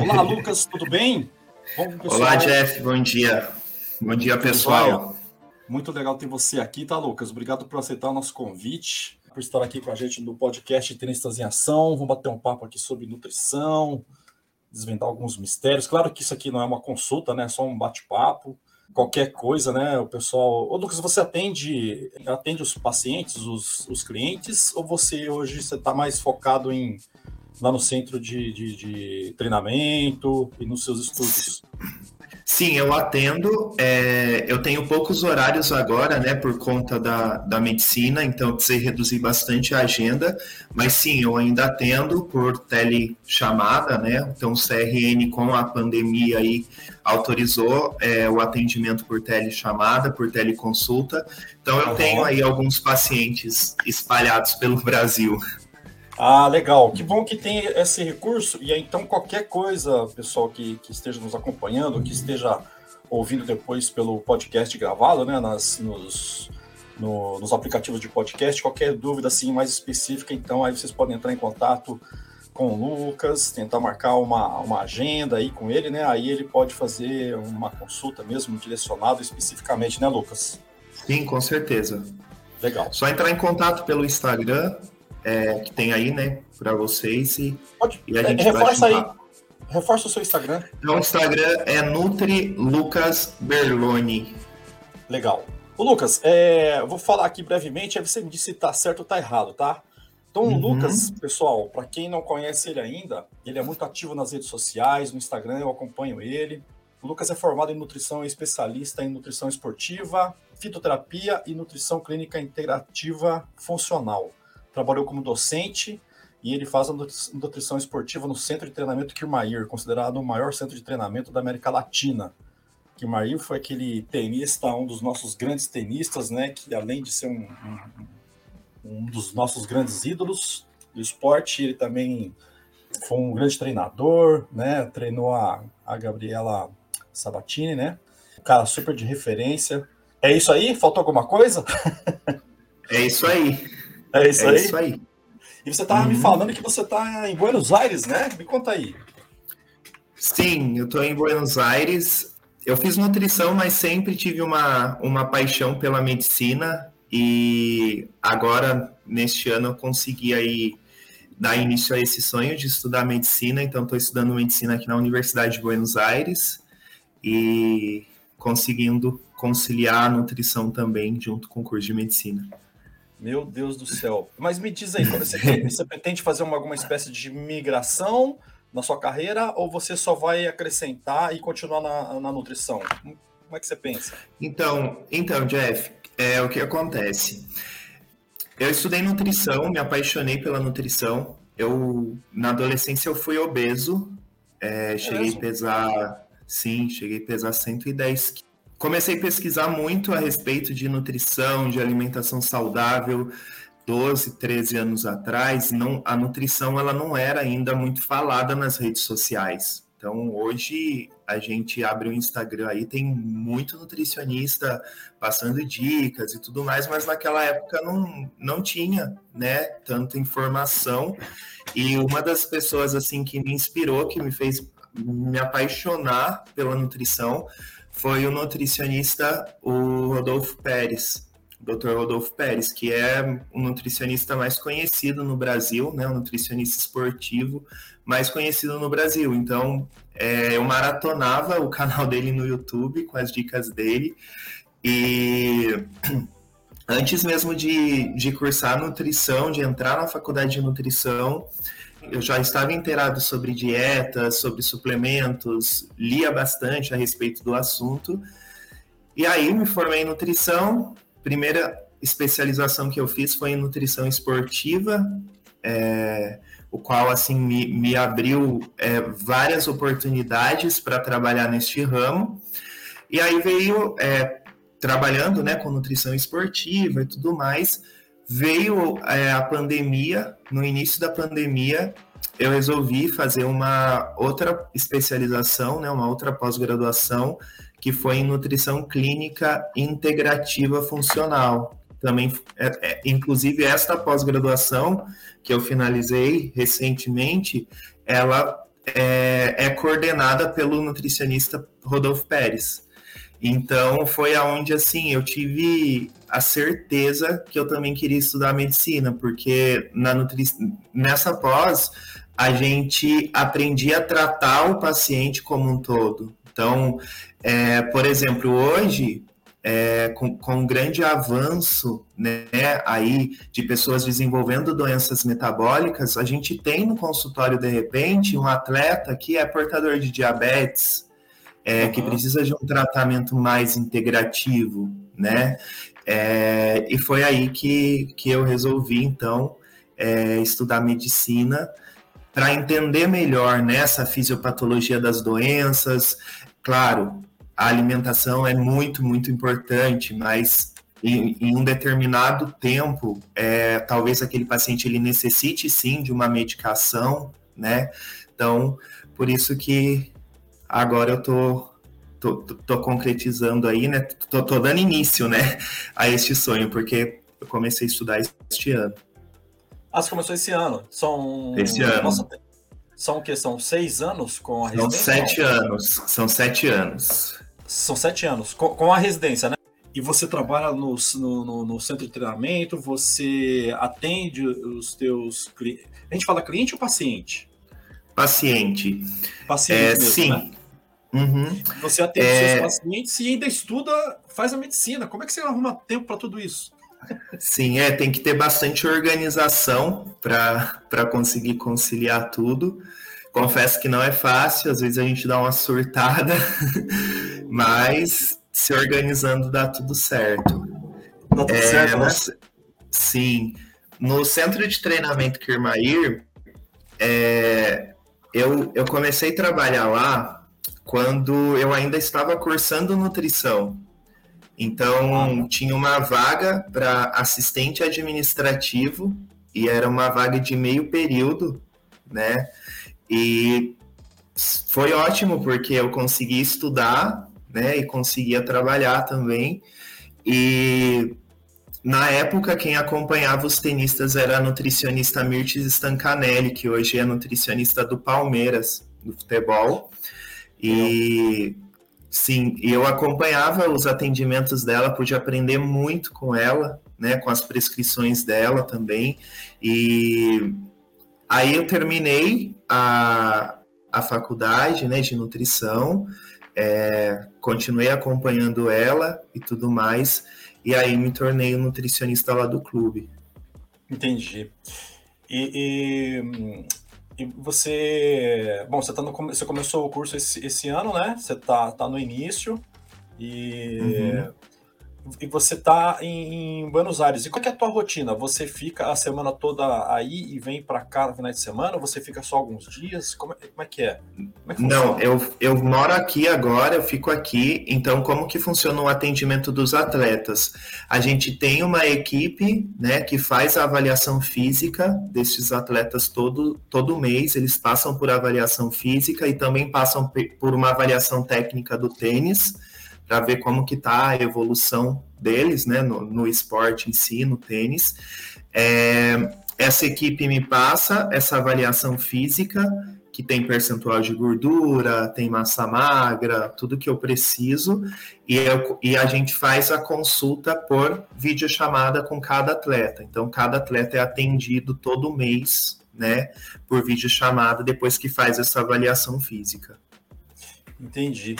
Olá, Lucas, tudo bem? Bom, Olá, Jeff, bom dia. Bom dia, pessoal. Muito legal ter você aqui, tá, Lucas? Obrigado por aceitar o nosso convite, por estar aqui com a gente no podcast Tenistas em Ação. Vamos bater um papo aqui sobre nutrição, desvendar alguns mistérios. Claro que isso aqui não é uma consulta, né? É só um bate-papo. Qualquer coisa, né? O pessoal. Ô, Lucas, você atende, atende os pacientes, os, os clientes, ou você hoje você está mais focado em lá no centro de, de, de treinamento e nos seus estudos? Sim, eu atendo. É, eu tenho poucos horários agora, né, por conta da, da medicina, então eu precisei reduzir bastante a agenda. Mas sim, eu ainda atendo por telechamada, né? Então o CRN com a pandemia aí autorizou é, o atendimento por telechamada, por teleconsulta. Então eu uhum. tenho aí alguns pacientes espalhados pelo Brasil. Ah, legal. Que bom que tem esse recurso. E aí, então, qualquer coisa, pessoal que, que esteja nos acompanhando, que esteja ouvindo depois pelo podcast gravado, né, nas, nos, no, nos aplicativos de podcast, qualquer dúvida assim mais específica, então aí vocês podem entrar em contato com o Lucas, tentar marcar uma, uma agenda aí com ele, né? Aí ele pode fazer uma consulta mesmo direcionada especificamente, né, Lucas? Sim, com certeza. Legal. Só entrar em contato pelo Instagram, é, que tem aí, né, para vocês e, Pode, e a gente é, reforça aí. Reforça o seu Instagram. Então, o Instagram é Nutri Lucas Berloni. Legal. O Lucas, é, vou falar aqui brevemente, aí você me diz se tá certo ou tá errado, tá? Então, uhum. o Lucas, pessoal, para quem não conhece ele ainda, ele é muito ativo nas redes sociais, no Instagram, eu acompanho ele. O Lucas é formado em nutrição e especialista em nutrição esportiva, fitoterapia e nutrição clínica integrativa funcional trabalhou como docente e ele faz a nutrição esportiva no Centro de Treinamento Kirmair, considerado o maior centro de treinamento da América Latina. Kirmair foi aquele tenista, um dos nossos grandes tenistas, né, que além de ser um, um, um dos nossos grandes ídolos do esporte, ele também foi um grande treinador, né, treinou a, a Gabriela Sabatini, né, um cara super de referência. É isso aí? Faltou alguma coisa? é isso aí. É isso é aí? isso aí. E você estava uhum. me falando que você está em Buenos Aires, né? Me conta aí. Sim, eu estou em Buenos Aires. Eu fiz nutrição, mas sempre tive uma, uma paixão pela medicina e agora, neste ano, eu consegui aí dar início a esse sonho de estudar medicina. Então, estou estudando medicina aqui na Universidade de Buenos Aires e conseguindo conciliar a nutrição também junto com o curso de medicina. Meu Deus do céu. Mas me diz aí, você, você pretende fazer uma, alguma espécie de migração na sua carreira ou você só vai acrescentar e continuar na, na nutrição? Como é que você pensa? Então, então, Jeff, é o que acontece. Eu estudei nutrição, me apaixonei pela nutrição. Eu na adolescência eu fui obeso, é, cheguei a pesar, sim, cheguei a pesar 110 quilos comecei a pesquisar muito a respeito de nutrição, de alimentação saudável, 12, 13 anos atrás, não, a nutrição ela não era ainda muito falada nas redes sociais. Então, hoje a gente abre o Instagram aí, tem muito nutricionista passando dicas e tudo mais, mas naquela época não, não tinha, né, tanta informação. E uma das pessoas assim que me inspirou, que me fez me apaixonar pela nutrição, foi o nutricionista, o Rodolfo Pérez, o Dr. Rodolfo Pérez, que é o nutricionista mais conhecido no Brasil, né, o nutricionista esportivo mais conhecido no Brasil. Então, é, eu maratonava o canal dele no YouTube com as dicas dele e antes mesmo de, de cursar nutrição, de entrar na faculdade de nutrição, eu já estava inteirado sobre dieta, sobre suplementos, lia bastante a respeito do assunto. E aí me formei em nutrição. Primeira especialização que eu fiz foi em nutrição esportiva, é, o qual assim me, me abriu é, várias oportunidades para trabalhar neste ramo. E aí veio é, trabalhando né, com nutrição esportiva e tudo mais Veio é, a pandemia, no início da pandemia, eu resolvi fazer uma outra especialização, né, uma outra pós-graduação, que foi em nutrição clínica integrativa funcional. Também, é, é, inclusive, esta pós-graduação que eu finalizei recentemente, ela é, é coordenada pelo nutricionista Rodolfo Pérez. Então foi aonde assim eu tive a certeza que eu também queria estudar medicina, porque na nutri... nessa pós a gente aprendia a tratar o paciente como um todo. Então, é, por exemplo, hoje é, com, com um grande avanço né, aí de pessoas desenvolvendo doenças metabólicas, a gente tem no consultório, de repente, um atleta que é portador de diabetes, é, uhum. que precisa de um tratamento mais integrativo, né? É, e foi aí que, que eu resolvi, então, é, estudar medicina para entender melhor nessa né, fisiopatologia das doenças. Claro, a alimentação é muito, muito importante, mas em, em um determinado tempo, é, talvez aquele paciente ele necessite sim de uma medicação, né? Então, por isso que agora eu tô, tô, tô concretizando aí, né? Tô, tô dando início, né, a este sonho, porque eu comecei a estudar este ano. Ah, você começou esse ano? São. Esse ano. Nossa, são o quê? São seis anos com a residência? São sete anos. São sete anos. São sete anos, com, com a residência, né? E você trabalha no, no, no, centro de treinamento, você atende os teus clientes. A gente fala cliente ou paciente? Paciente. Paciente, é, mesmo, sim. Né? Uhum. Você atende é... seus pacientes e ainda estuda, faz a medicina. Como é que você arruma tempo para tudo isso? Sim, é, tem que ter bastante organização para conseguir conciliar tudo. Confesso que não é fácil, às vezes a gente dá uma surtada, mas se organizando dá tudo certo. Dá tudo é, certo, né? sim. No centro de treinamento Kirmair, é, eu, eu comecei a trabalhar lá quando eu ainda estava cursando nutrição. Então, tinha uma vaga para assistente administrativo e era uma vaga de meio período, né? E foi ótimo porque eu consegui estudar, né, e conseguia trabalhar também. E na época quem acompanhava os tenistas era a nutricionista Mirtes Stancanelli, que hoje é nutricionista do Palmeiras, do futebol. E sim, eu acompanhava os atendimentos dela, pude aprender muito com ela, né, com as prescrições dela também. E Aí eu terminei a, a faculdade né, de nutrição, é, continuei acompanhando ela e tudo mais, e aí me tornei um nutricionista lá do clube. Entendi. E, e, e você, bom, você, tá no, você começou o curso esse, esse ano, né? Você tá, tá no início e uhum e você está em, Buenos Aires. E qual é a tua rotina? Você fica a semana toda aí e vem para cá no final de semana? Ou você fica só alguns dias? Como é, como é que é? é que Não, eu, eu moro aqui agora, eu fico aqui. Então, como que funciona o atendimento dos atletas? A gente tem uma equipe né, que faz a avaliação física desses atletas todo, todo mês. Eles passam por avaliação física e também passam por uma avaliação técnica do tênis para ver como que está a evolução deles, né, no, no, esporte em si, no tênis. É, essa equipe me passa essa avaliação física, que tem percentual de gordura, tem massa magra, tudo que eu preciso, e, eu, e a gente faz a consulta por videochamada com cada atleta. Então, cada atleta é atendido todo mês, né, por videochamada, depois que faz essa avaliação física. Entendi.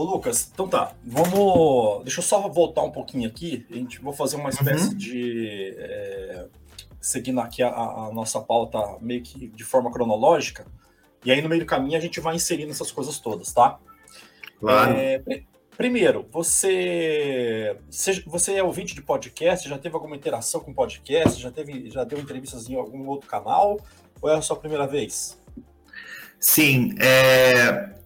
Ô, Lucas, então tá, vamos. Deixa eu só voltar um pouquinho aqui. A gente vou fazer uma espécie uhum. de. É, seguindo aqui a, a, nossa pauta meio que de forma cronológica. E aí, no meio do caminho, a gente vai inserindo essas coisas todas, tá? Claro. É, primeiro, você, você é ouvinte de podcast? Já teve alguma interação com podcast? Já, teve, já deu entrevistas em algum outro canal? Ou é a sua primeira vez? Sim, é,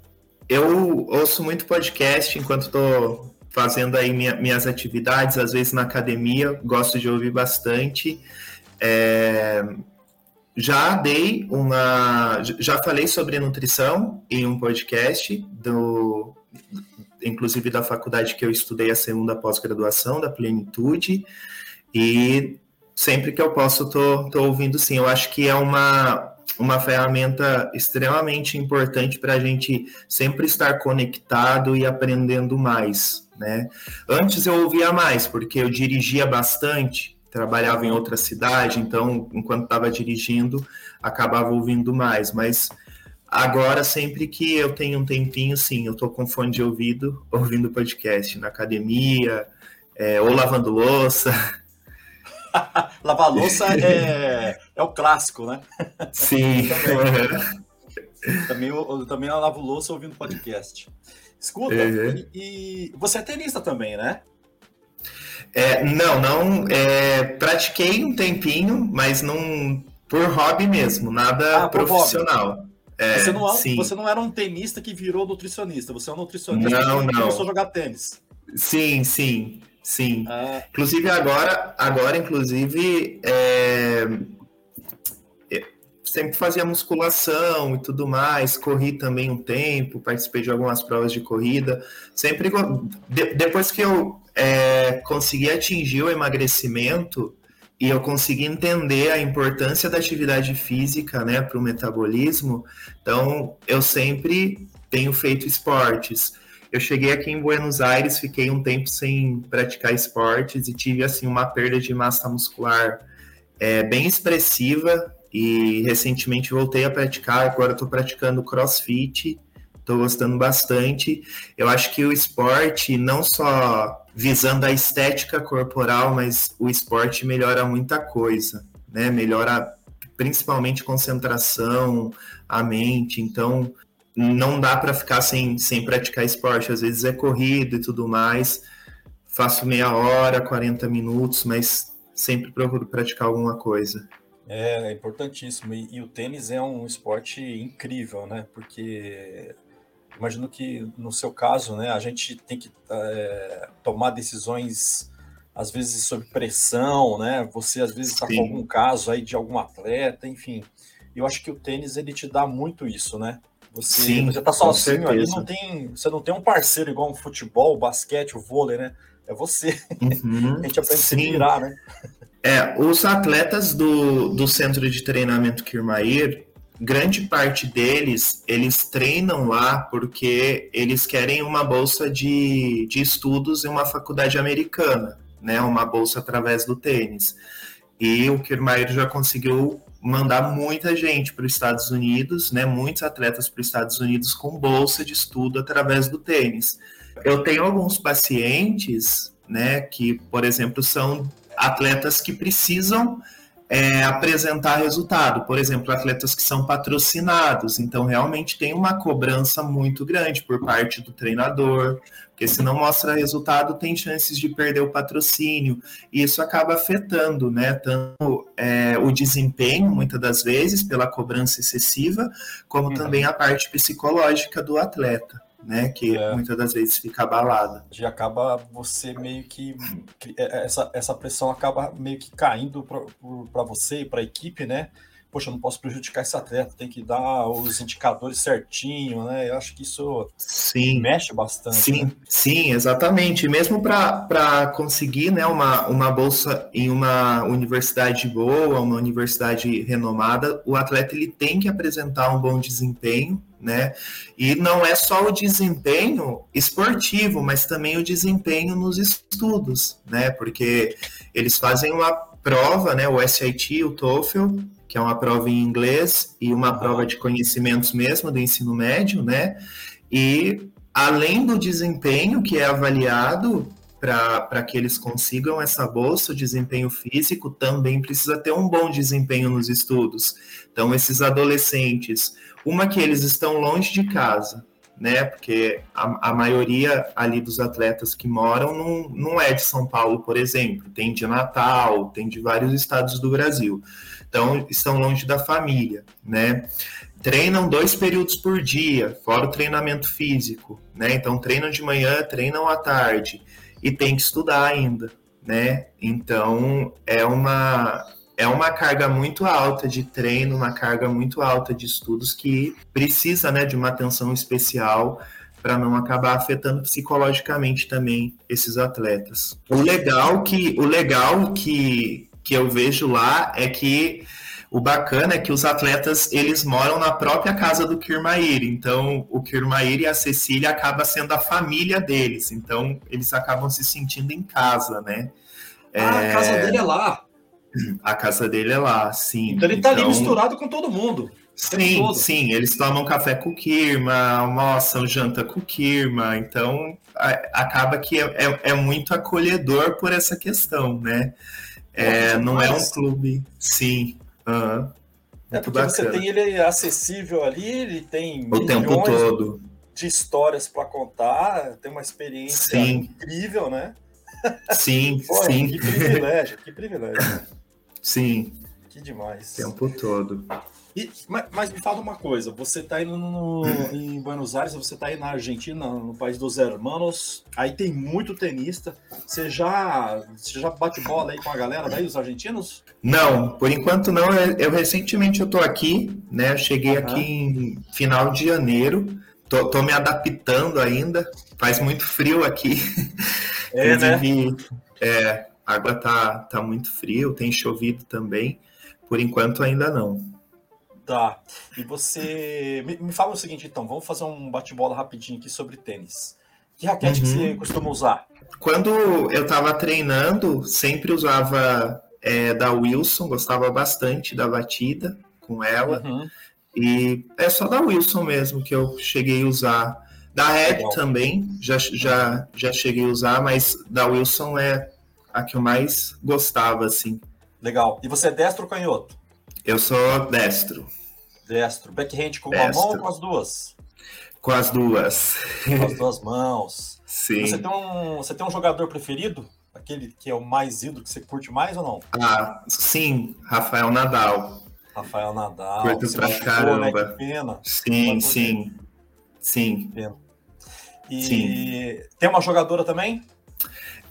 eu ouço muito podcast enquanto estou fazendo aí minha, minhas atividades, às vezes na academia, gosto de ouvir bastante. É, já dei uma. Já falei sobre nutrição em um podcast, do, inclusive da faculdade que eu estudei a segunda pós-graduação, da Plenitude, e sempre que eu posso, tô ouvindo sim. Eu acho que é uma uma ferramenta extremamente importante para a gente sempre estar conectado e aprendendo mais, né? Antes eu ouvia mais, porque eu dirigia bastante, trabalhava em outra cidade, então enquanto estava dirigindo, acabava ouvindo mais, mas agora sempre que eu tenho um tempinho, sim, eu tô com fone de ouvido, ouvindo podcast na academia, é, ou lavando louça. Lavar louça é, é o clássico, né? Sim. também, também, eu, também eu lavo louça ouvindo podcast. Escuta, uhum. e, e, você é tenista também, né? É, não, não. É, pratiquei um tempinho, mas não por hobby mesmo, nada ah, profissional. É, você, não, é você não era um tenista que virou nutricionista, você é um nutricionista não, que não. começou a jogar tênis. Sim, sim. Sim. Ah. Inclusive agora, agora inclusive, é... sempre fazia musculação e tudo mais, corri também um tempo, participei de algumas provas de corrida. Sempre de... depois que eu é, consegui atingir o emagrecimento e eu consegui entender a importância da atividade física, né, para o metabolismo. Então, eu sempre tenho feito esportes. Eu cheguei aqui em Buenos Aires, fiquei um tempo sem praticar esportes e tive assim uma perda de massa muscular é, bem expressiva e recentemente voltei a praticar. Agora estou praticando CrossFit, estou gostando bastante. Eu acho que o esporte não só visando a estética corporal, mas o esporte melhora muita coisa, né? Melhora principalmente concentração, a mente. Então, não dá para ficar sem, sem praticar esporte. Às vezes é corrida e tudo mais. Faço meia hora, 40 minutos, mas sempre procuro praticar alguma coisa. É, é importantíssimo. E, e, o tênis é um esporte incrível, né? Porque imagino que no seu caso, né, a gente tem que é, tomar decisões às vezes sob pressão, né? Você às vezes está com algum caso aí de algum atleta, enfim. Eu acho que o tênis ele te dá muito isso, né? Você, Sim, você tá sozinho ali, não tem, você não tem um parceiro igual um futebol, o basquete, o vôlei, né? É você. Uhum, a gente aprende sim. a se virar, né? É, os atletas do, do centro de treinamento Kirmair, grande parte deles, eles treinam lá porque eles querem uma bolsa de, de estudos em uma faculdade americana, né? Uma bolsa através do tênis. E o Kirmair já conseguiu mandar muita gente para os Estados Unidos, né? Muitos atletas para os Estados Unidos com bolsa de estudo através do tênis. Eu tenho alguns pacientes, né? Que, por exemplo, são atletas que precisam é, apresentar resultado. Por exemplo, atletas que são patrocinados. Então, realmente tem uma cobrança muito grande por parte do treinador, porque se não mostra resultado, tem chances de perder o patrocínio, e isso acaba afetando, né, tanto é, o desempenho, muitas das vezes, pela cobrança excessiva, como uhum. também a parte psicológica do atleta. Né, que é. muitas das vezes fica abalada. E acaba você meio que é, essa, essa pressão acaba meio que caindo para você e para a equipe, né? Poxa, não posso prejudicar esse atleta, tem que dar os indicadores certinho, né? Eu acho que isso sim. mexe bastante. Sim, né? sim, exatamente. Mesmo para conseguir né, uma, uma bolsa em uma universidade boa, uma universidade renomada, o atleta ele tem que apresentar um bom desempenho, né? E não é só o desempenho esportivo, mas também o desempenho nos estudos, né? Porque eles fazem uma prova, né? O SAT, o TOEFL, que é uma prova em inglês e uma prova de conhecimentos mesmo do ensino médio, né? E além do desempenho que é avaliado para que eles consigam essa bolsa, o desempenho físico também precisa ter um bom desempenho nos estudos. Então, esses adolescentes, uma que eles estão longe de casa, né? Porque a, a maioria ali dos atletas que moram não, não é de São Paulo, por exemplo, tem de Natal, tem de vários estados do Brasil então estão longe da família, né? Treinam dois períodos por dia, fora o treinamento físico, né? Então treinam de manhã, treinam à tarde e tem que estudar ainda, né? Então é uma é uma carga muito alta de treino, uma carga muito alta de estudos que precisa, né, de uma atenção especial para não acabar afetando psicologicamente também esses atletas. O legal que o legal que que eu vejo lá é que o bacana é que os atletas eles moram na própria casa do Kirmair, então o Kirmair e a Cecília acaba sendo a família deles, então eles acabam se sentindo em casa, né? Ah, é... a casa dele é lá. A casa dele é lá, sim. Então ele tá então... ali misturado com todo mundo. Sim, sim, eles tomam café com o Kirma, almoçam, janta com o Kirma, então a, acaba que é, é, é, muito acolhedor por essa questão, né? É, não é um clube, sim. Uhum. É porque bacana. você tem ele acessível ali, ele tem o tempo todo de histórias para contar, tem uma experiência sim. incrível, né? Sim, Pô, sim. Que privilégio, que privilégio. Sim. Que demais. O tempo todo. E, mas, mas, me fala uma coisa, você está indo no, em Buenos Aires, você está aí na Argentina, no país dos hermanos, aí tem muito tenista. Você já, você já bate bola aí com a galera daí, os argentinos? Não, por enquanto não. Eu, eu recentemente eu tô aqui, né? Eu cheguei uhum. aqui em final de janeiro. Tô, tô, me adaptando ainda. Faz muito frio aqui. É, né? É, a água tá, tá muito frio, tem chovido também. Por enquanto ainda não. Tá. E você. Me, me fala o seguinte, então, vamos fazer um bate-bola rapidinho aqui sobre tênis. Que raquete uhum. que você costuma usar? Quando eu estava treinando, sempre usava é, da Wilson, gostava bastante da batida com ela. Uhum. E é só da Wilson mesmo que eu cheguei a usar. Da Red Legal. também, já, já, já cheguei a usar, mas da Wilson é a que eu mais gostava, assim. Legal. E você é destro ou canhoto? Eu sou destro. Destro. Backhand com destro. uma mão ou com as duas? Com as duas. Com as duas mãos. Sim. Você tem um, você tem um jogador preferido? Aquele que é o mais ídolo, que você curte mais ou não? Ah, sim. Rafael Nadal. Rafael Nadal. Curto pra machucou, caramba. Né? Que pena. Sim, sim. Sim. Pena. E sim. tem uma jogadora também?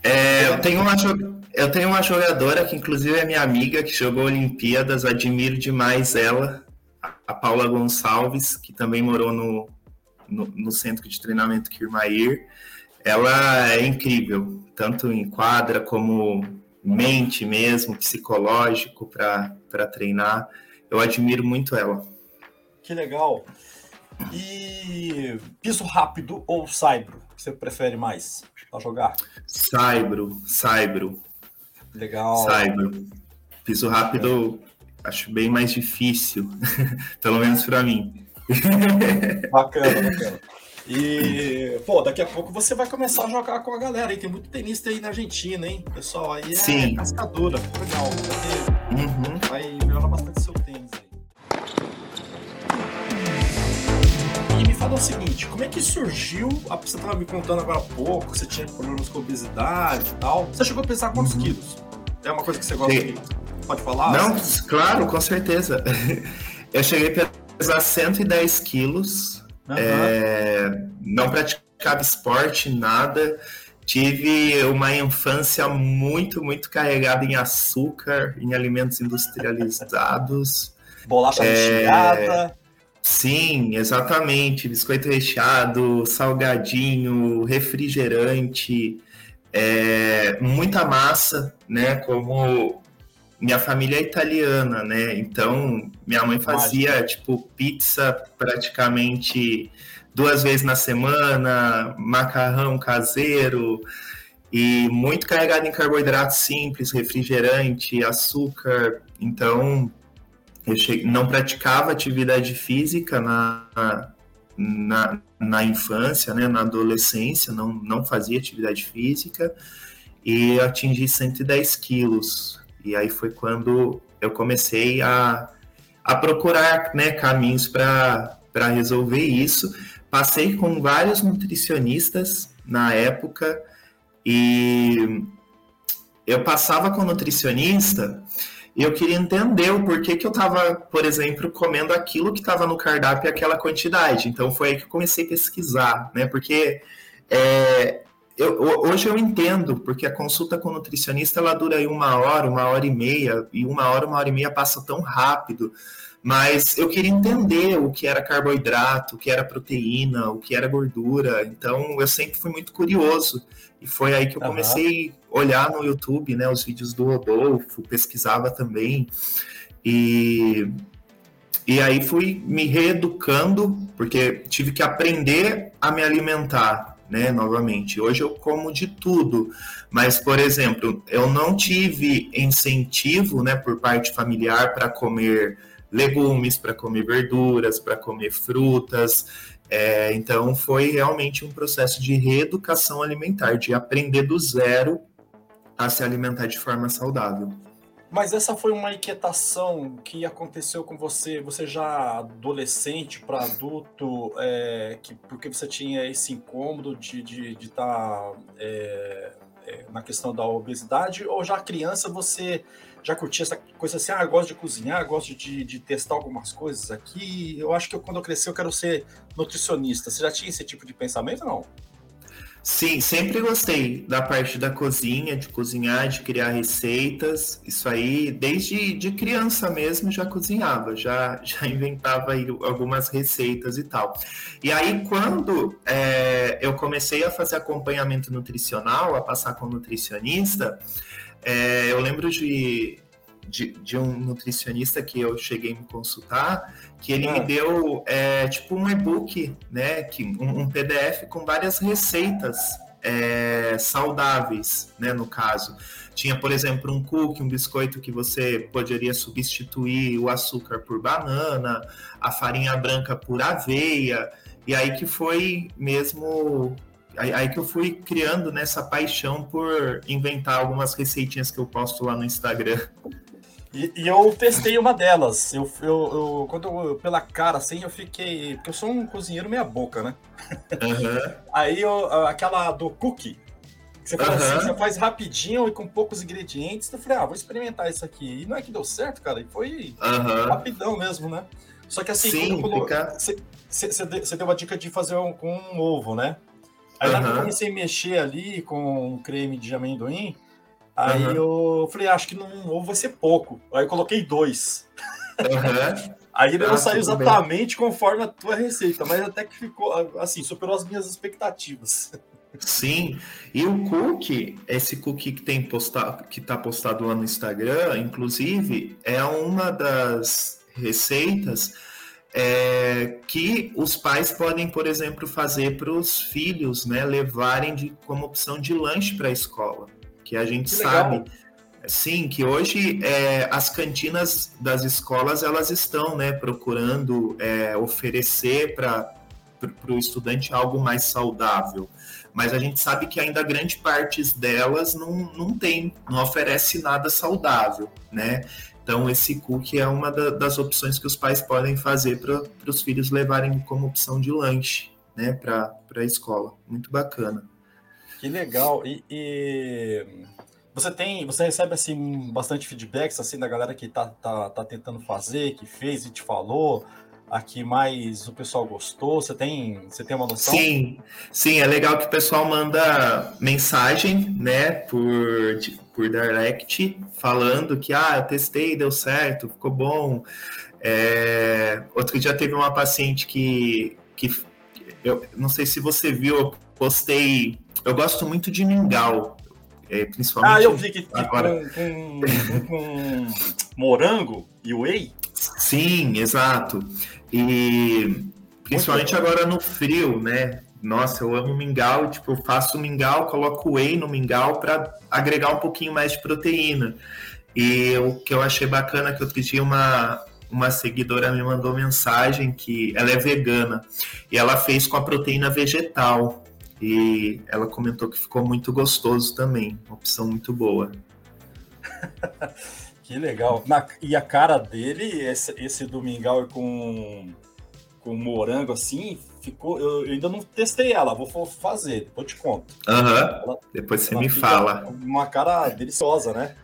É, eu, tenho uma, eu tenho uma jogadora que, inclusive, é minha amiga, que jogou Olimpíadas, admiro demais ela, a Paula Gonçalves, que também morou no, no, no centro de treinamento Kirmair. Ela é incrível, tanto em quadra como mente mesmo, psicológico para treinar. Eu admiro muito ela. Que legal. E piso rápido ou saibro? Você prefere mais? para jogar? Saibro, Saibro. Legal. Saibro. Piso rápido, é. acho bem mais difícil, pelo menos para mim. Bacana, bacana. E, pô, daqui a pouco você vai começar a jogar com a galera aí. Tem muito tenista aí na Argentina, hein? Pessoal, aí é Sim. cascadura. Legal. Uhum. Vai melhorar bastante fala o seguinte, como é que surgiu? Você estava me contando agora há pouco, você tinha problemas com obesidade e tal. Você chegou a pensar quantos uhum. quilos? É uma coisa que você gosta de... Pode falar? Não, claro, com certeza. Eu cheguei a pesar 110 quilos. Uhum. É, não praticava esporte, nada. Tive uma infância muito, muito carregada em açúcar, em alimentos industrializados. Bolacha é... recheada. Sim, exatamente. Biscoito recheado, salgadinho, refrigerante, é, muita massa, né? Como minha família é italiana, né? Então minha mãe fazia tipo pizza praticamente duas vezes na semana, macarrão caseiro e muito carregado em carboidrato simples, refrigerante, açúcar. Então eu cheguei, não praticava atividade física na, na, na infância, né, na adolescência, não, não fazia atividade física e atingi 110 quilos. E aí foi quando eu comecei a, a procurar né, caminhos para resolver isso. Passei com vários nutricionistas na época e eu passava com nutricionista e eu queria entender o porquê que eu estava, por exemplo, comendo aquilo que estava no cardápio aquela quantidade. Então foi aí que eu comecei a pesquisar, né? Porque é, eu, hoje eu entendo, porque a consulta com o nutricionista ela dura aí uma hora, uma hora e meia, e uma hora, uma hora e meia passa tão rápido. Mas eu queria entender o que era carboidrato, o que era proteína, o que era gordura. Então eu sempre fui muito curioso. E foi aí que eu comecei a olhar no YouTube, né, os vídeos do Rodolfo, pesquisava também. E, e aí fui me reeducando, porque tive que aprender a me alimentar, né, novamente. Hoje eu como de tudo, mas, por exemplo, eu não tive incentivo, né, por parte familiar para comer legumes, para comer verduras, para comer frutas. É, então, foi realmente um processo de reeducação alimentar, de aprender do zero a se alimentar de forma saudável. Mas essa foi uma inquietação que aconteceu com você, você já adolescente para adulto, é, que, porque você tinha esse incômodo de estar de, de tá, é, é, na questão da obesidade, ou já criança você já curtia essa coisa assim, ah, gosto de cozinhar, gosto de, de testar algumas coisas aqui, eu acho que eu, quando eu crescer eu quero ser nutricionista. Você já tinha esse tipo de pensamento não? Sim, sempre gostei da parte da cozinha, de cozinhar, de criar receitas. Isso aí, desde de criança mesmo, já cozinhava, já, já inventava algumas receitas e tal. E aí, quando é, eu comecei a fazer acompanhamento nutricional, a passar com nutricionista, é, eu lembro de, de, de, um nutricionista que eu cheguei a me consultar, que ele ah. me deu é, tipo um e-book, né, que, um, um, PDF com várias receitas é, saudáveis, né, no caso. Tinha, por exemplo, um cookie, um biscoito que você poderia substituir o açúcar por banana, a farinha branca por aveia, e aí que foi mesmo aí, que eu fui criando nessa paixão por inventar algumas receitinhas que eu posto lá no Instagram. E, e, eu testei uma delas. Eu, eu, eu, quando eu, pela cara assim, eu fiquei. Porque eu sou um cozinheiro meia boca, né? Uhum. Aí eu, aquela do cookie. Que você, faz uhum. assim, você faz rapidinho e com poucos ingredientes. Eu falei, ah, vou experimentar isso aqui. E não é que deu certo, cara. E foi uhum. rapidão mesmo, né? Só que assim, Sim, quando fica... você, você, deu a dica de fazer um, com um ovo, né? Aí uhum. eu comecei a mexer ali com creme de amendoim. Aí uhum. eu falei, acho que não ovo vai ser pouco. Aí eu coloquei dois. Uhum. Aí ele não ah, saiu exatamente bem. conforme a tua receita, mas até que ficou assim, superou as minhas expectativas. Sim, e o cookie, esse cookie que tem postado, que está postado lá no Instagram, inclusive, é uma das receitas é, que os pais podem, por exemplo, fazer para os filhos, né, levarem de, como opção de lanche para a escola, que a gente que sabe, sim, que hoje é, as cantinas das escolas elas estão, né, procurando é, oferecer para o estudante algo mais saudável, mas a gente sabe que ainda grande parte delas não, não tem, não oferece nada saudável, né? Então, esse cookie é uma da, das opções que os pais podem fazer para os filhos levarem como opção de lanche né, para a escola. Muito bacana. Que legal. E, e, você tem, você recebe assim bastante feedbacks assim da galera que está tá, tá tentando fazer, que fez e te falou aqui mais o pessoal gostou? Você tem, você tem uma noção? Sim, sim, é legal que o pessoal manda mensagem, né, por, por direct, falando que, ah, eu testei, deu certo, ficou bom. É, outro dia teve uma paciente que, que eu não sei se você viu, eu postei, eu gosto muito de mingau, é, principalmente. Ah, eu vi que agora... com, com, com morango e whey. Sim, exato. E principalmente agora no frio, né? Nossa, eu amo mingau, tipo, eu faço mingau, coloco whey no mingau para agregar um pouquinho mais de proteína. E o que eu achei bacana é que outro dia uma, uma seguidora me mandou mensagem que ela é vegana e ela fez com a proteína vegetal. E ela comentou que ficou muito gostoso também, uma opção muito boa. Que legal. Na, e a cara dele, esse, esse do mingau com, com morango assim, ficou. Eu, eu, ainda não testei ela, vou fazer, depois te conto. Uhum. Depois você me fala. Uma cara deliciosa, né?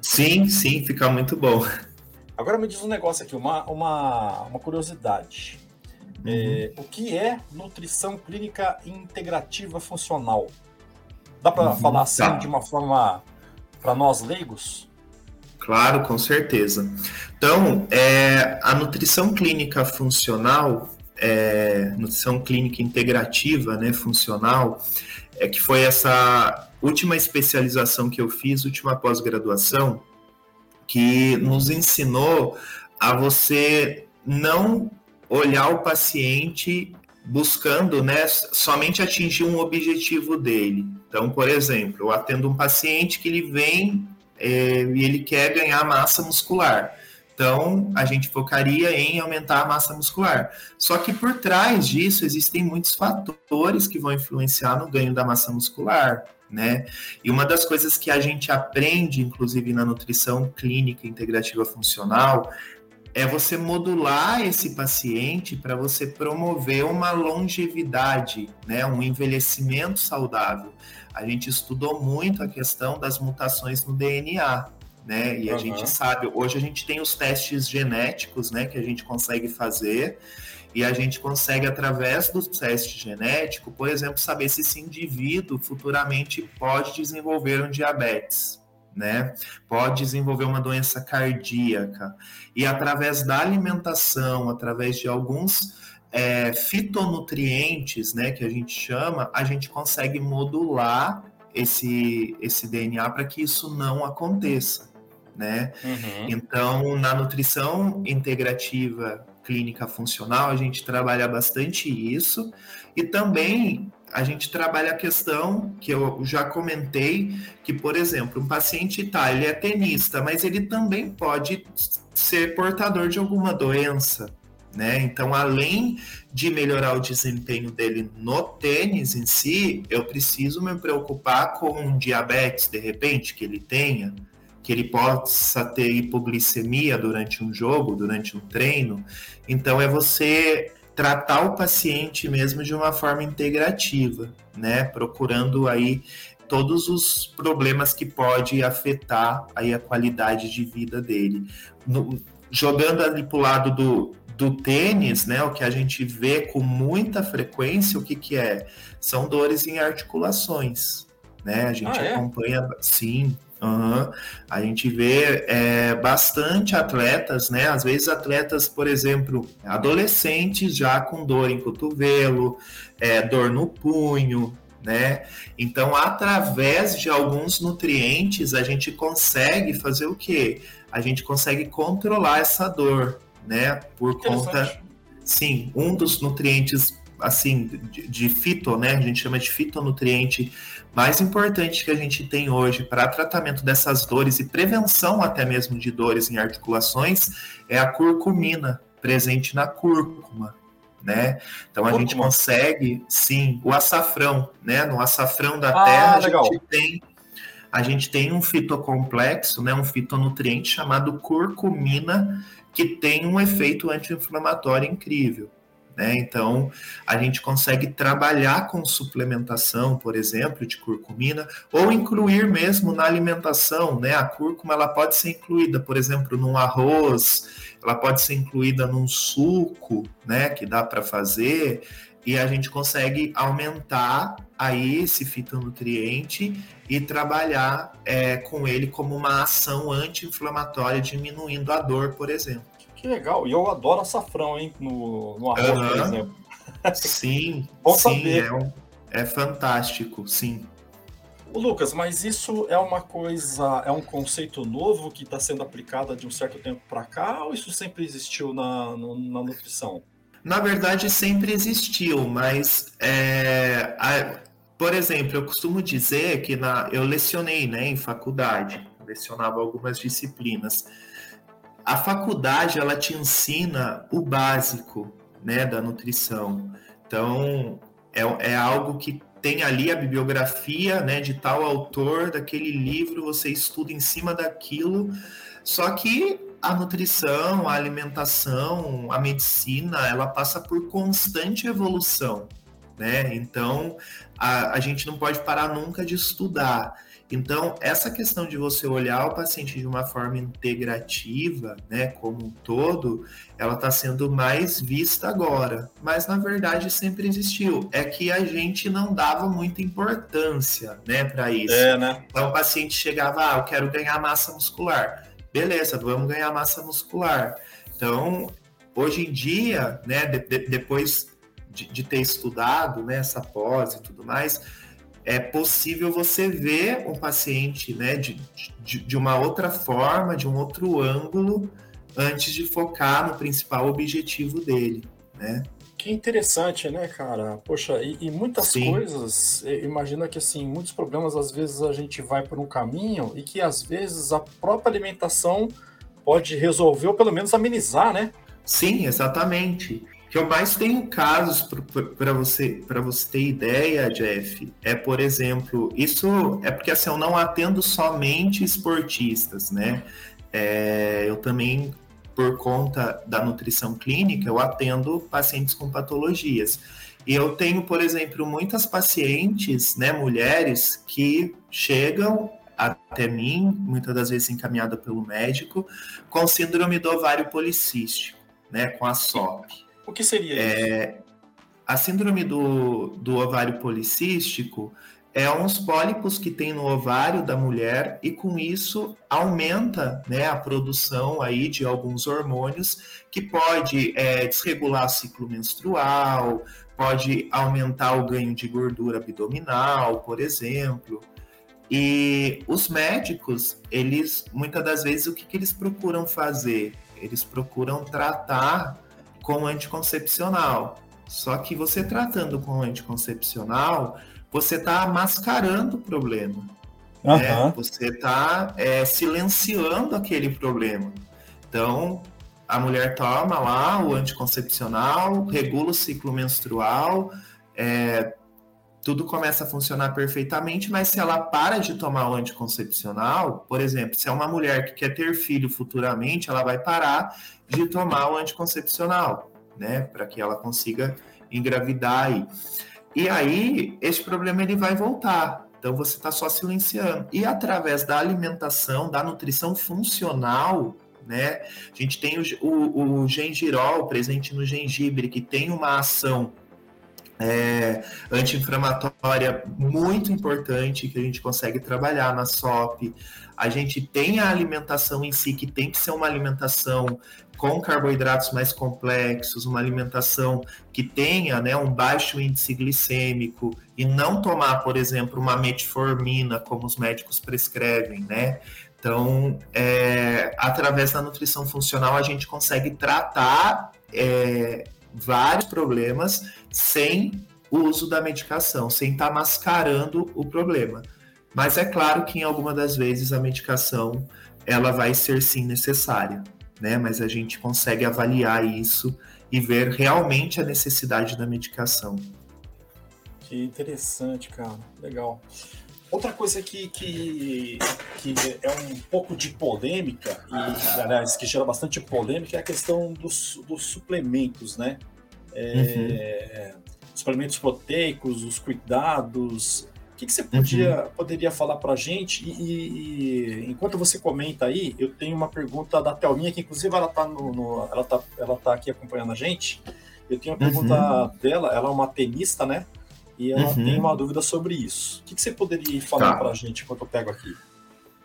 Sim, sim, fica muito bom. Agora me diz um negócio aqui, uma, uma, uma curiosidade. Uhum. É, o que é nutrição clínica integrativa funcional? Dá para uhum, falar assim tá. de uma forma para nós leigos? Claro, com certeza. Então, é, a nutrição clínica funcional, é, nutrição clínica integrativa, né, funcional, é que foi essa última especialização que eu fiz, última pós-graduação, que nos ensinou a você não olhar o paciente buscando né, somente atingir um objetivo dele. Então, por exemplo, eu atendo um paciente que ele vem é, e ele quer ganhar massa muscular. Então, a gente focaria em aumentar a massa muscular. Só que por trás disso existem muitos fatores que vão influenciar no ganho da massa muscular, né? E uma das coisas que a gente aprende, inclusive na nutrição clínica integrativa funcional, é você modular esse paciente para você promover uma longevidade, né? Um envelhecimento saudável. A gente estudou muito a questão das mutações no DNA né? E a uhum. gente sabe, hoje a gente tem os testes genéticos, né, que a gente consegue fazer, e a gente consegue, através do teste genético, por exemplo, saber se esse indivíduo futuramente pode desenvolver um diabetes. Né? Pode desenvolver uma doença cardíaca. E através da alimentação, através de alguns é, fitonutrientes, né, que a gente chama, a gente consegue modular esse, esse DNA para que isso não aconteça né? Uhum. Então, na nutrição integrativa clínica funcional, a gente trabalha bastante isso e também a gente trabalha a questão que eu já comentei, que, por exemplo, um paciente tá, ele é tenista, mas ele também pode ser portador de alguma doença, né? Então, além de melhorar o desempenho dele no tênis em si, eu preciso me preocupar com um diabetes, de repente, que ele tenha, que ele possa ter hipoglicemia durante um jogo, durante um treino. Então é você tratar o paciente mesmo de uma forma integrativa, né? Procurando aí todos os problemas que pode afetar aí a qualidade de vida dele. No, jogando ali para o lado do, do tênis, né, o que a gente vê com muita frequência, o que, que é? São dores em articulações, né? A gente ah, é? acompanha, sim, Uhum. A gente vê é, bastante atletas, né? Às vezes atletas, por exemplo, adolescentes já com dor em cotovelo, é, dor no punho, né? Então, através de alguns nutrientes, a gente consegue fazer o quê? A gente consegue controlar essa dor, né? Por conta. Sim, um dos nutrientes assim de, de fito, né? A gente chama de fitonutriente mais importante que a gente tem hoje para tratamento dessas dores e prevenção até mesmo de dores em articulações é a curcumina, presente na cúrcuma, né? Então a gente consegue, sim, o açafrão, né? No açafrão da ah, terra a gente tem a gente tem um fitocomplexo, né, um fitonutriente chamado curcumina, que tem um efeito anti-inflamatório incrível. Né? Então, a gente consegue trabalhar com suplementação, por exemplo, de curcumina, ou incluir mesmo na alimentação. Né? A cúrcuma ela pode ser incluída, por exemplo, num arroz, ela pode ser incluída num suco, né, que dá para fazer, e a gente consegue aumentar aí esse fitonutriente e trabalhar é, com ele como uma ação anti-inflamatória, diminuindo a dor, por exemplo. Que legal. E eu adoro açafrão, hein? No, no arroz, uhum. por exemplo. Sim, Bom sim, saber. É, um, é fantástico, sim. O Lucas, mas isso é uma coisa, é um conceito novo que está sendo aplicado de um certo tempo para cá, ou isso sempre existiu na, na nutrição? Na verdade, sempre existiu, mas, é, a, por exemplo, eu costumo dizer que na, eu lecionei né, em faculdade, lecionava algumas disciplinas a faculdade ela te ensina o básico né, da nutrição. Então, é, é algo que tem ali a bibliografia né, de tal autor, daquele livro, você estuda em cima daquilo, só que a nutrição, a alimentação, a medicina, ela passa por constante evolução. Né? Então, a, a gente não pode parar nunca de estudar. Então, essa questão de você olhar o paciente de uma forma integrativa, né, como um todo, ela está sendo mais vista agora, mas na verdade sempre existiu. É que a gente não dava muita importância, né, para isso. É, né? Então, o paciente chegava, ah, eu quero ganhar massa muscular. Beleza, vamos ganhar massa muscular. Então, hoje em dia, né, de, de, depois de, de ter estudado, né, essa pós e tudo mais, é possível você ver um paciente né, de, de, de uma outra forma, de um outro ângulo, antes de focar no principal objetivo dele, né? Que interessante, né, cara? Poxa, e, e muitas Sim. coisas, imagina que assim, muitos problemas às vezes a gente vai por um caminho e que às vezes a própria alimentação pode resolver ou pelo menos amenizar, né? Sim, exatamente que eu mais tenho casos para você para você ter ideia, Jeff, é por exemplo, isso é porque assim eu não atendo somente esportistas, né? É, eu também por conta da nutrição clínica eu atendo pacientes com patologias. E eu tenho, por exemplo, muitas pacientes, né, mulheres que chegam até mim, muitas das vezes encaminhada pelo médico, com síndrome do ovário policístico, né, com a SOP. O que seria é, isso? A síndrome do, do ovário policístico é uns pólipos que tem no ovário da mulher e com isso aumenta né, a produção aí de alguns hormônios que pode é, desregular o ciclo menstrual, pode aumentar o ganho de gordura abdominal, por exemplo. E os médicos, eles muitas das vezes o que, que eles procuram fazer? Eles procuram tratar com anticoncepcional. Só que você tratando com anticoncepcional, você está mascarando o problema. Uhum. Né? Você está é, silenciando aquele problema. Então, a mulher toma lá o anticoncepcional, regula o ciclo menstrual, é, tudo começa a funcionar perfeitamente, mas se ela para de tomar o anticoncepcional, por exemplo, se é uma mulher que quer ter filho futuramente, ela vai parar de tomar o anticoncepcional, né, para que ela consiga engravidar aí. E aí, esse problema ele vai voltar. Então você está só silenciando. E através da alimentação, da nutrição funcional, né? A gente tem o, o, o gengirol presente no gengibre, que tem uma ação é, anti-inflamatória muito importante que a gente consegue trabalhar na SOP. A gente tem a alimentação em si, que tem que ser uma alimentação com carboidratos mais complexos, uma alimentação que tenha né, um baixo índice glicêmico e não tomar, por exemplo, uma metformina, como os médicos prescrevem, né? Então, é, através da nutrição funcional, a gente consegue tratar é, vários problemas sem o uso da medicação, sem estar tá mascarando o problema. Mas é claro que em alguma das vezes a medicação ela vai ser sim necessária, né? Mas a gente consegue avaliar isso e ver realmente a necessidade da medicação. Que interessante, cara. Legal. Outra coisa que, que, que é um pouco de polêmica, e aliás, que gera bastante polêmica, é a questão dos, dos suplementos, né? É, uhum. Suplementos proteicos, os cuidados. O que, que você podia, uhum. poderia falar para a gente? E, e, enquanto você comenta aí, eu tenho uma pergunta da Thelminha, que inclusive ela está ela tá, ela tá aqui acompanhando a gente. Eu tenho uma pergunta uhum. dela, ela é uma tenista, né? e ela uhum. tem uma dúvida sobre isso. O que, que você poderia falar tá. para a gente enquanto eu pego aqui?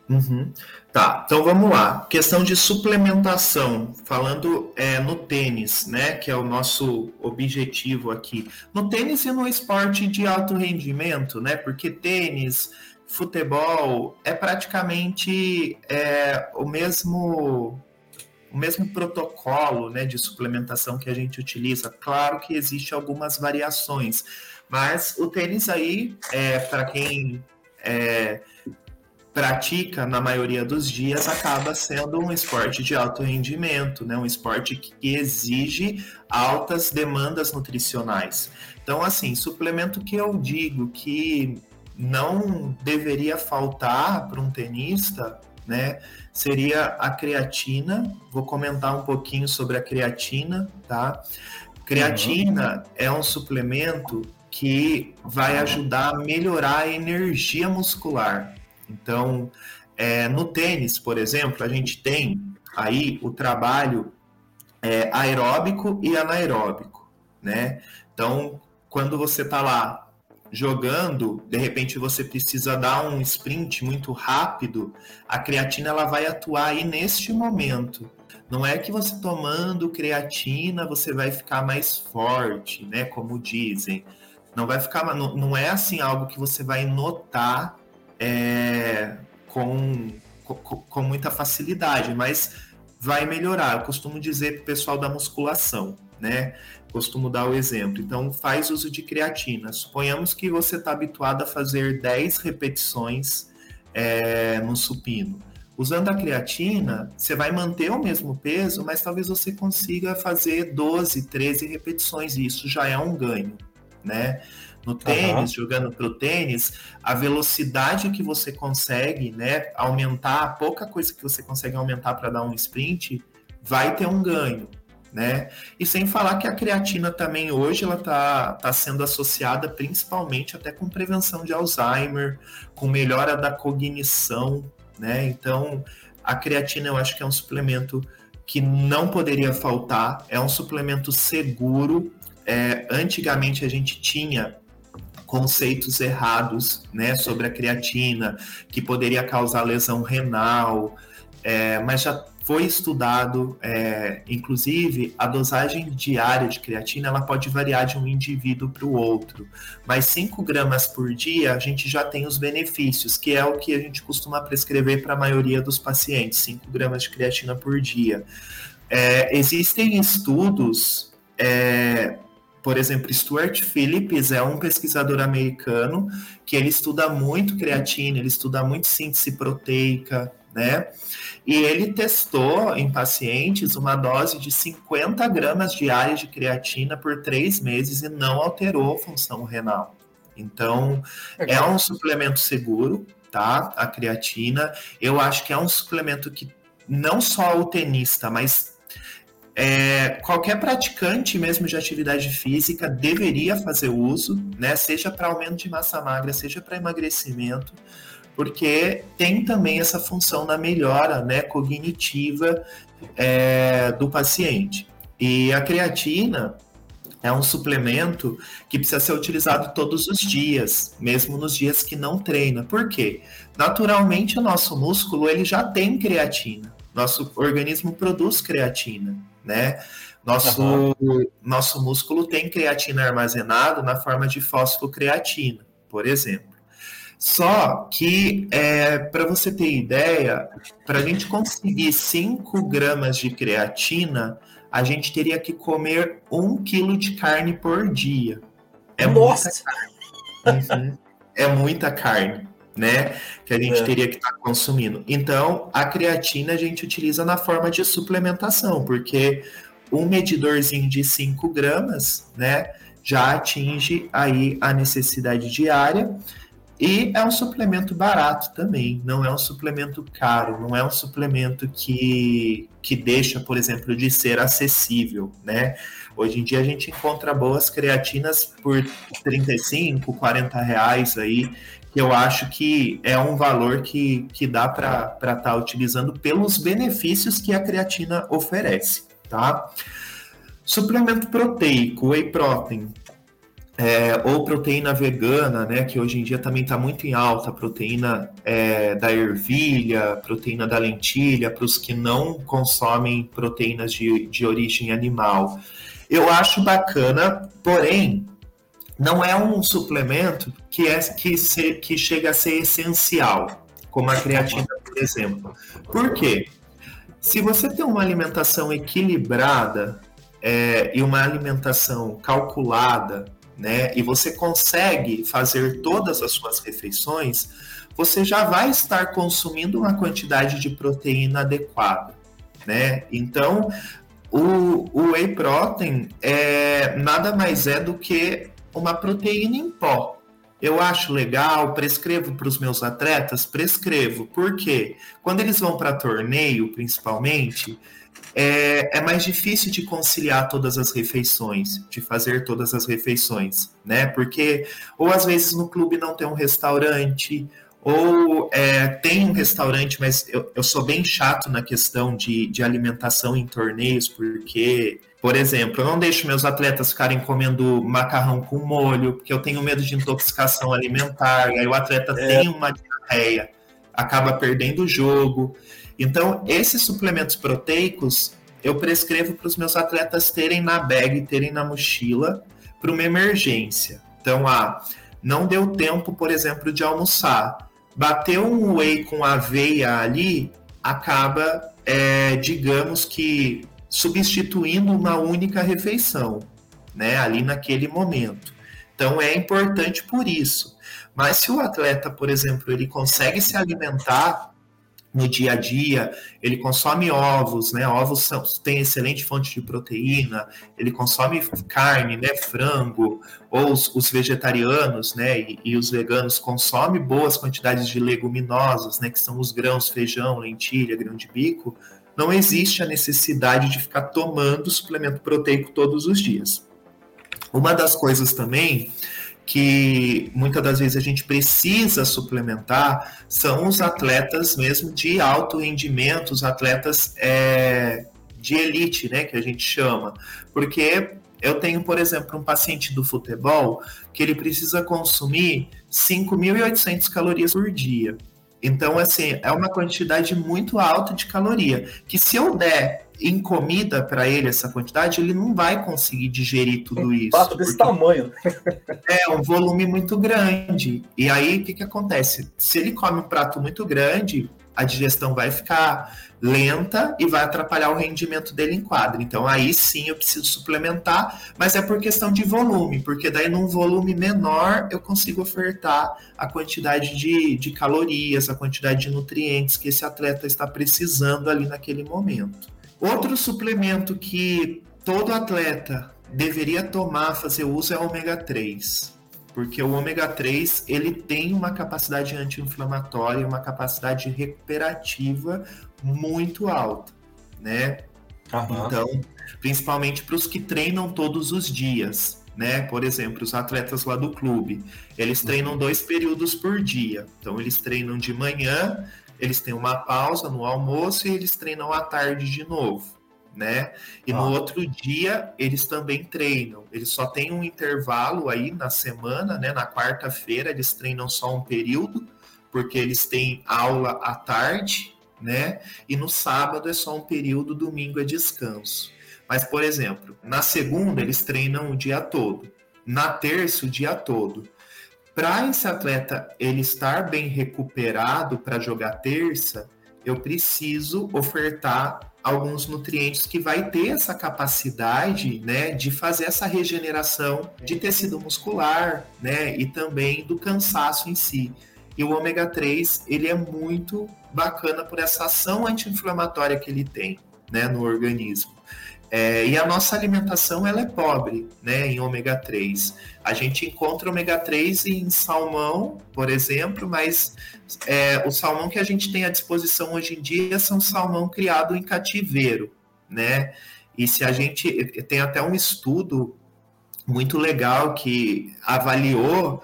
Uhum. Tá, então vamos lá. Questão de suplementação, falando é, no tênis, né, que é o nosso objetivo aqui. No tênis e no esporte de alto rendimento, né, porque tênis, futebol é praticamente é, o mesmo o mesmo protocolo né, de suplementação que a gente utiliza. Claro que existe algumas variações, mas o tênis aí, é, para quem é, pratica na maioria dos dias, acaba sendo um esporte de alto rendimento, né? um esporte que exige altas demandas nutricionais. Então, assim, suplemento que eu digo que não deveria faltar para um tenista, né? Seria a creatina. Vou comentar um pouquinho sobre a creatina, tá? Creatina uhum. é um suplemento que vai ajudar a melhorar a energia muscular. Então, é, no tênis, por exemplo, a gente tem aí o trabalho é, aeróbico e anaeróbico, né? Então, quando você está lá jogando, de repente você precisa dar um sprint muito rápido, a creatina ela vai atuar aí neste momento. Não é que você tomando creatina você vai ficar mais forte, né? Como dizem Não vai ficar, não, não é assim algo que você vai notar é, com, com, muita facilidade, mas vai melhorar. Eu costumo dizer para o pessoal da musculação, né? Costumo dar o exemplo. Então, faz uso de creatina. Suponhamos que você está habituado a fazer 10 repetições é, no supino. Usando a creatina, você vai manter o mesmo peso, mas talvez você consiga fazer 12, 13 repetições. E isso já é um ganho, né? No tênis, uhum. jogando para o tênis, a velocidade que você consegue, né, aumentar, a pouca coisa que você consegue aumentar para dar um sprint, vai ter um ganho, né? E sem falar que a creatina também hoje ela tá, tá sendo associada principalmente até com prevenção de Alzheimer, com melhora da cognição, né? Então, a creatina eu acho que é um suplemento que não poderia faltar, é um suplemento seguro. É, antigamente a gente tinha conceitos errados né, sobre a creatina, que poderia causar lesão renal, é, mas já foi estudado, é, inclusive, a dosagem diária de creatina ela pode variar de um indivíduo para o outro, mas 5 gramas por dia a gente já tem os benefícios, que é o que a gente costuma prescrever para a maioria dos pacientes, 5 gramas de creatina por dia. É, existem estudos é, por exemplo, Stuart Phillips é um pesquisador americano que ele estuda muito creatina, ele estuda muito síntese proteica, né? E ele testou em pacientes uma dose de 50 gramas diárias de creatina por três meses e não alterou a função renal. Então, é um suplemento seguro, tá? A creatina. Eu acho que é um suplemento que não só o tenista, mas é, qualquer praticante mesmo de atividade física deveria fazer uso, né? Seja para aumento de massa magra, seja para emagrecimento, porque tem também essa função na melhora né, cognitiva é, do paciente. E a creatina é um suplemento que precisa ser utilizado todos os dias, mesmo nos dias que não treina. Por quê? Naturalmente o nosso músculo ele já tem creatina. Nosso organismo produz creatina né? Nosso, uhum. nosso músculo tem creatina armazenado na forma de fosfocreatina, por exemplo. Só que, é, para você ter ideia, para a gente conseguir 5 gramas de creatina, a gente teria que comer 1 um quilo de carne por dia. É Nossa! Muita carne. Uhum. É muita carne, né? Que a gente é. teria que estar tá consumindo. Então, a creatina a gente utiliza na forma de suplementação, porque um medidorzinho de 5 gramas, né, já atinge aí a necessidade diária. E é um suplemento barato também, não é um suplemento caro, não é um suplemento que, que deixa, por exemplo, de ser acessível, né? Hoje em dia a gente encontra boas creatinas por 35, 40 reais aí, eu acho que é um valor que, que dá para estar tá utilizando pelos benefícios que a creatina oferece tá? Suplemento proteico, whey protein, é, ou proteína vegana, né, que hoje em dia também está muito em alta, proteína é, da ervilha, proteína da lentilha, para os que não consomem proteínas de, de origem animal. Eu acho bacana, porém, não é um suplemento que, é, que, se, que chega a ser essencial, como a creatina, por exemplo. Por quê? Se você tem uma alimentação equilibrada é, e uma alimentação calculada, né, e você consegue fazer todas as suas refeições, você já vai estar consumindo uma quantidade de proteína adequada, né? Então, o, o whey protein é nada mais é do que uma proteína em pó, eu acho legal, prescrevo para os meus atletas, prescrevo, porque quando eles vão para torneio, principalmente, é, é, mais difícil de conciliar todas as refeições, de fazer todas as refeições, né? Porque ou às vezes no clube não tem um restaurante, ou é, tem um restaurante, mas eu, eu sou bem chato na questão de, de alimentação em torneios, porque por exemplo, eu não deixo meus atletas ficarem comendo macarrão com molho, porque eu tenho medo de intoxicação alimentar, aí o atleta é. tem uma diarreia, acaba perdendo o jogo. Então, esses suplementos proteicos eu prescrevo para os meus atletas terem na bag, terem na mochila, para uma emergência. Então, ah, não deu tempo, por exemplo, de almoçar. Bateu um whey com aveia ali, acaba, é, digamos que, substituindo uma única refeição, né, ali naquele momento. Então, é importante por isso. Mas se o atleta, por exemplo, ele consegue se alimentar no dia a dia, ele consome ovos, né? Ovos são, tem excelente fonte de proteína, ele consome carne, né? Frango, ou os, os vegetarianos, né? E, e, os veganos consomem boas quantidades de leguminosas, né? Que são os grãos, feijão, lentilha, grão de bico. Não existe a necessidade de ficar tomando suplemento proteico todos os dias. Uma das coisas também que muitas das vezes a gente precisa suplementar são os atletas mesmo de alto rendimento, os atletas é, de elite, né, que a gente chama. Porque eu tenho, por exemplo, um paciente do futebol que ele precisa consumir 5.800 calorias por dia. Então, assim, é uma quantidade muito alta de caloria, que se eu der em comida para ele essa quantidade, ele não vai conseguir digerir tudo um isso. Prato desse tamanho. É um volume muito grande. E aí, o que, que acontece? Se ele come um prato muito grande, a digestão vai ficar lenta e vai atrapalhar o rendimento dele em quadra. Então aí sim eu preciso suplementar, mas é por questão de volume, porque daí num volume menor eu consigo ofertar a quantidade de, de calorias, a quantidade de nutrientes que esse atleta está precisando ali naquele momento. Outro suplemento que todo atleta deveria tomar, fazer uso é o ômega 3 porque o ômega 3 ele tem uma capacidade anti-inflamatória, uma capacidade recuperativa muito alta, né? Uhum. Então, principalmente para os que treinam todos os dias, né? Por exemplo, os atletas lá do clube, eles uhum. treinam dois períodos por dia. Então, eles treinam de manhã, eles têm uma pausa no almoço e eles treinam à tarde de novo né? E ah. no outro dia eles também treinam. Eles só têm um intervalo aí na semana, né? Na quarta-feira eles treinam só um período, porque eles têm aula à tarde, né? E no sábado é só um período, domingo é descanso. Mas, por exemplo, na segunda eles treinam o dia todo, na terça o dia todo. Para esse atleta ele estar bem recuperado para jogar terça, eu preciso ofertar alguns nutrientes que vai ter essa capacidade, né, de fazer essa regeneração de tecido muscular, né, e também do cansaço em si. E o ômega 3, ele é muito bacana por essa ação anti-inflamatória que ele tem, né, no organismo. É, e a nossa alimentação ela é pobre né, em ômega 3. A gente encontra ômega 3 em salmão, por exemplo, mas é, o salmão que a gente tem à disposição hoje em dia são salmão criado em cativeiro. Né? E se a gente tem até um estudo muito legal que avaliou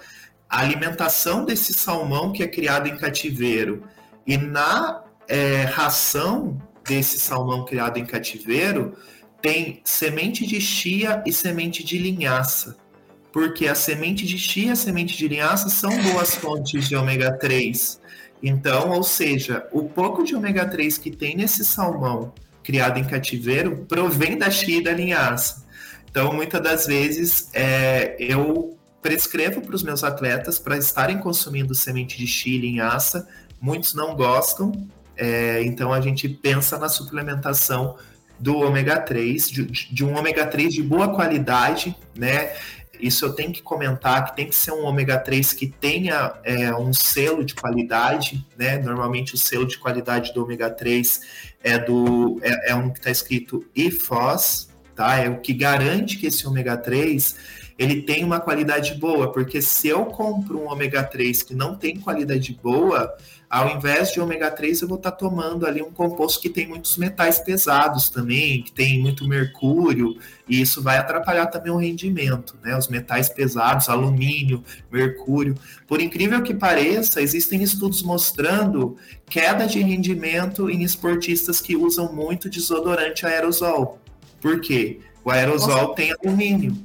a alimentação desse salmão que é criado em cativeiro e na é, ração desse salmão criado em cativeiro tem semente de chia e semente de linhaça. Porque a semente de chia e a semente de linhaça são boas fontes de ômega 3. Então, ou seja, o pouco de ômega 3 que tem nesse salmão criado em cativeiro provém da chia e da linhaça. Então, muitas das vezes, é, eu prescrevo para os meus atletas para estarem consumindo semente de chia e linhaça. Muitos não gostam, é, então a gente pensa na suplementação do ômega 3, de, de, um ômega 3 de boa qualidade, né? Isso eu tenho que comentar que tem que ser um ômega 3 que tenha é, um selo de qualidade, né? Normalmente o selo de qualidade do ômega 3 é do é, é um que está escrito IFOS, tá? É o que garante que esse ômega 3 ele tem uma qualidade boa, porque se eu compro um ômega 3 que não tem qualidade boa, ao invés de ômega 3, eu vou estar tá tomando ali um composto que tem muitos metais pesados também, que tem muito mercúrio, e isso vai atrapalhar também o rendimento, né? Os metais pesados, alumínio, mercúrio. Por incrível que pareça, existem estudos mostrando queda de rendimento em esportistas que usam muito desodorante aerosol. Por quê? O aerosol Nossa. tem alumínio,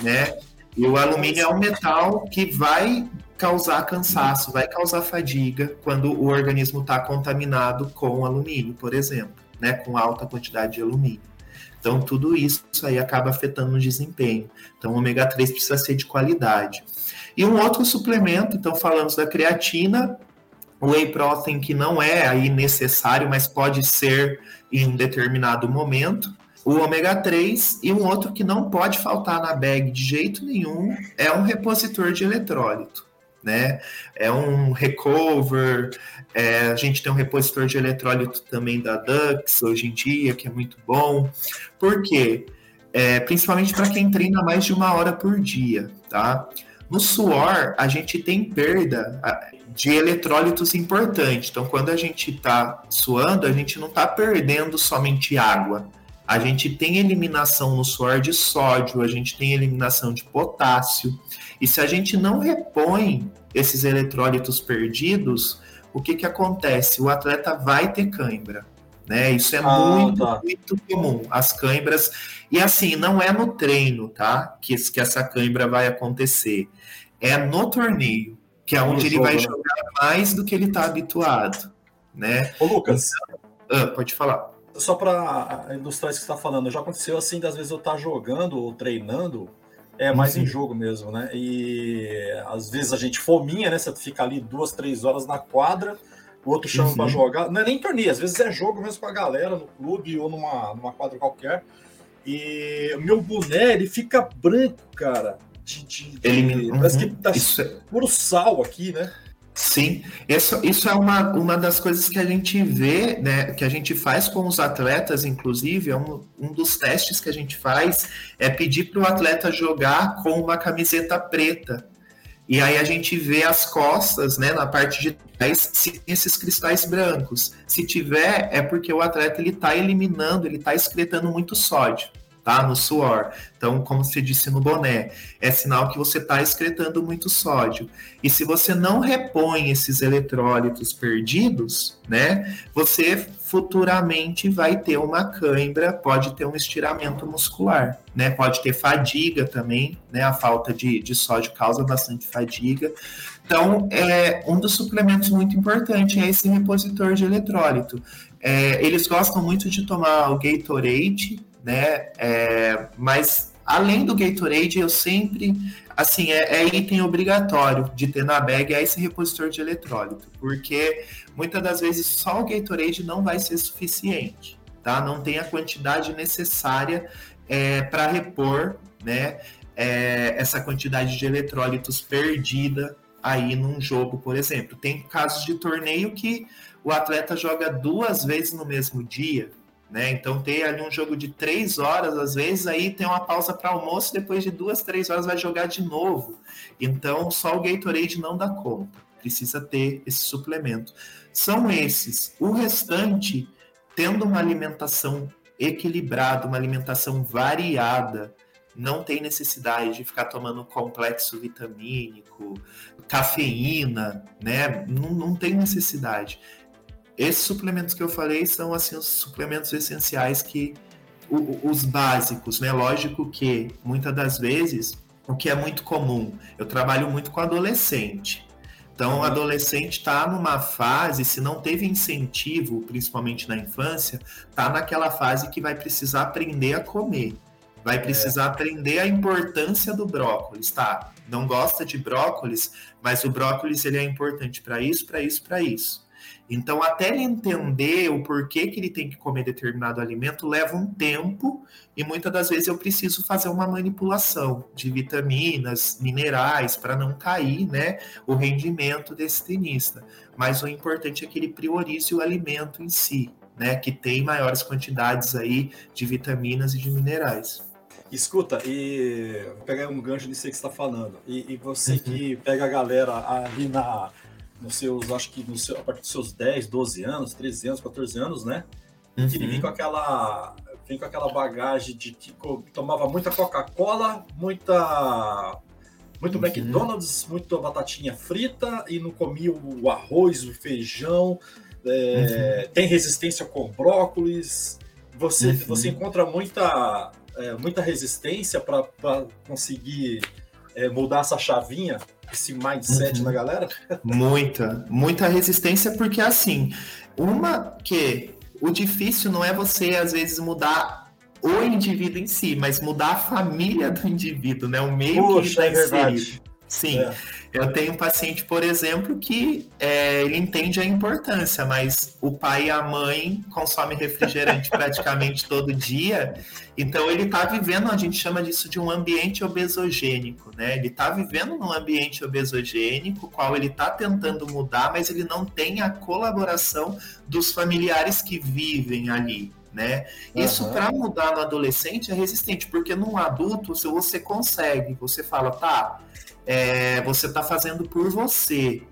né? E o alumínio é um metal que vai causar cansaço, vai causar fadiga quando o organismo está contaminado com alumínio, por exemplo, né, com alta quantidade de alumínio. Então, tudo isso aí acaba afetando o desempenho. Então, o ômega 3 precisa ser de qualidade. E um outro suplemento, então, falamos da creatina, o whey protein que não é aí necessário, mas pode ser em um determinado momento. O ômega 3 e um outro que não pode faltar na bag de jeito nenhum é um repositor de eletrólito, né? É um recover, é, a gente tem um repositor de eletrólito também da Dux hoje em dia, que é muito bom. Por quê? É, principalmente para quem treina mais de uma hora por dia, tá? No suor, a gente tem perda de eletrólitos importante. Então, quando a gente está suando, a gente não está perdendo somente água. A gente tem eliminação no suor de sódio, a gente tem eliminação de potássio. E se a gente não repõe esses eletrólitos perdidos, o que, que acontece? O atleta vai ter cãibra. Né? Isso é ah, muito, tá. muito comum. As cãibras. E assim, não é no treino, tá? Que, que essa cãibra vai acontecer. É no torneio, que é onde ele jogo, vai né? jogar mais do que ele está habituado. Né? Ô, Lucas. Então, ah, pode falar. Só para ilustrar isso que você está falando, já aconteceu assim, das vezes eu estar tá jogando ou treinando, é mais uhum. em jogo mesmo, né? E às vezes a gente fominha, né? Você fica ali duas, três horas na quadra, o outro chama uhum. para jogar. Não é nem torneio, às vezes é jogo mesmo com a galera no clube ou numa, numa quadra qualquer. E o meu boné, ele fica branco, cara. De, de, ele, uhum. Parece que tá Isso é... puro sal aqui, né? Sim, isso, isso é uma, uma das coisas que a gente vê, né, que a gente faz com os atletas, inclusive, é um, um dos testes que a gente faz, é pedir para o atleta jogar com uma camiseta preta. E aí a gente vê as costas, né, na parte de trás, se tem esses cristais brancos. Se tiver, é porque o atleta ele está eliminando, ele está excretando muito sódio tá? No suor. Então, como você disse no boné, é sinal que você está excretando muito sódio. E se você não repõe esses eletrólitos perdidos, né? Você futuramente vai ter uma cãibra, pode ter um estiramento muscular, né? Pode ter fadiga também, né? A falta de, de sódio causa bastante fadiga. Então, é, um dos suplementos muito importante é esse repositor de eletrólito. É, eles gostam muito de tomar o Gatorade, né? É, mas além do Gatorade, eu sempre, assim, é, é, item obrigatório de ter na bag é esse repositor de eletrólito, porque muitas das vezes só o Gatorade não vai ser suficiente, tá? Não tem a quantidade necessária é, para repor, né? É, essa quantidade de eletrólitos perdida aí num jogo, por exemplo. Tem casos de torneio que o atleta joga duas vezes no mesmo dia, né? Então tem ali um jogo de três horas, às vezes, aí tem uma pausa para almoço, depois de duas, três horas vai jogar de novo. Então só o Gatorade não dá conta, precisa ter esse suplemento. São esses. O restante, tendo uma alimentação equilibrada, uma alimentação variada, não tem necessidade de ficar tomando complexo vitamínico, cafeína, né? Não, não tem necessidade. Esses suplementos que eu falei são assim os suplementos essenciais que o, os básicos, né? Lógico que muitas das vezes o que é muito comum, eu trabalho muito com adolescente. Então, o adolescente está numa fase, se não teve incentivo, principalmente na infância, está naquela fase que vai precisar aprender a comer. Vai precisar é. aprender a importância do brócolis, tá? Não gosta de brócolis, mas o brócolis ele é importante para isso, para isso, para isso. Então, até ele entender o porquê que ele tem que comer determinado alimento leva um tempo e muitas das vezes eu preciso fazer uma manipulação de vitaminas, minerais para não cair, né, o rendimento desse tenista. Mas o importante é que ele priorize o alimento em si, né, que tem maiores quantidades aí de vitaminas e de minerais. Escuta, e vou pegar um gancho nisso que você está falando. E, e você uhum. que pega a galera ali na nos seus, acho que no seu, a partir dos seus 10, 12 anos, 13 anos, 14 anos, né? Uhum. Que ele vem com aquela, vem com aquela bagagem de que tomava muita Coca-Cola, muita muito uhum. McDonald's, muita batatinha frita e não comia o arroz, o feijão, é, uhum. tem resistência com brócolis. Você, uhum. você encontra muita, é, muita resistência para conseguir é, mudar essa chavinha esse mindset uhum. da galera? Muita, muita resistência, porque assim, uma que o difícil não é você, às vezes, mudar o indivíduo em si, mas mudar a família do indivíduo, né? O meio Puxa, que ele está é inserido. Sim, é. eu tenho um paciente, por exemplo, que é, ele entende a importância, mas o pai e a mãe consomem refrigerante praticamente todo dia, então ele está vivendo, a gente chama disso de um ambiente obesogênico, né? Ele está vivendo num ambiente obesogênico, qual ele está tentando mudar, mas ele não tem a colaboração dos familiares que vivem ali. Né? Isso uhum. para mudar no adolescente é resistente, porque num adulto, se você consegue, você fala, tá, é, você está fazendo por você.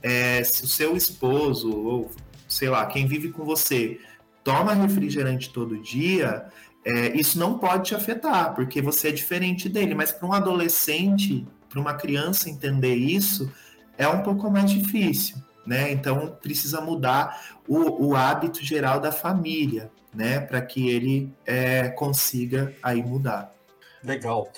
É, se o seu esposo, ou sei lá, quem vive com você, toma refrigerante todo dia, é, isso não pode te afetar, porque você é diferente dele. Mas para um adolescente, para uma criança entender isso, é um pouco mais difícil. Né? Então precisa mudar o, o hábito geral da família, né? Para que ele é, consiga aí mudar. Legal.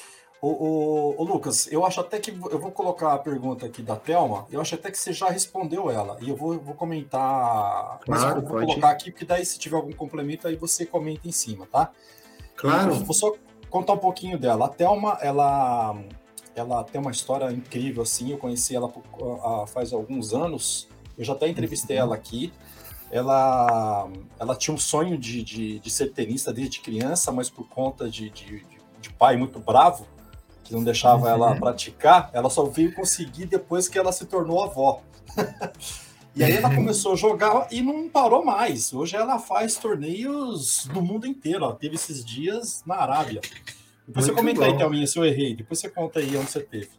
O, o, o, Lucas, eu acho até que eu vou colocar a pergunta aqui da Thelma. Eu acho até que você já respondeu ela. E eu vou, vou comentar. Claro, mas eu vou pode. colocar aqui, porque daí, se tiver algum complemento, aí você comenta em cima, tá? Claro. vou só contar um pouquinho dela. A Thelma, ela, ela tem uma história incrível, assim. Eu conheci ela faz alguns anos. Eu já até entrevistei uhum. ela aqui. Ela, ela tinha um sonho de, de, de ser tenista desde criança, mas por conta de, de, de pai muito bravo, que não deixava uhum. ela praticar, ela só veio conseguir depois que ela se tornou avó. e aí ela uhum. começou a jogar e não parou mais. Hoje ela faz torneios do mundo inteiro. Ela teve esses dias na Arábia. Depois Muito você comenta bom. aí, Thelminha, se eu errei. Depois você conta aí onde você teve.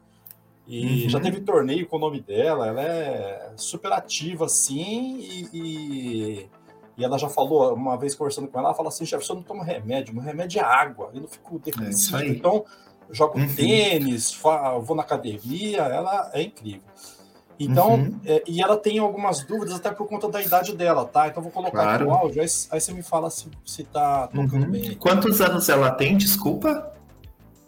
E uhum. já teve torneio com o nome dela. Ela é super ativa, assim, e, e, e, ela já falou, uma vez conversando com ela, ela fala assim, Jefferson, eu não tomo remédio, meu remédio é água, eu não fico defensivo. É então, jogo uhum. tênis, vou na academia, ela é incrível. Então, uhum. é, e ela tem algumas dúvidas até por conta da idade dela, tá? Então vou colocar claro. aqui o áudio, aí, aí, você me fala se, se tá tocando uhum. bem. Quantos anos ela tem, desculpa?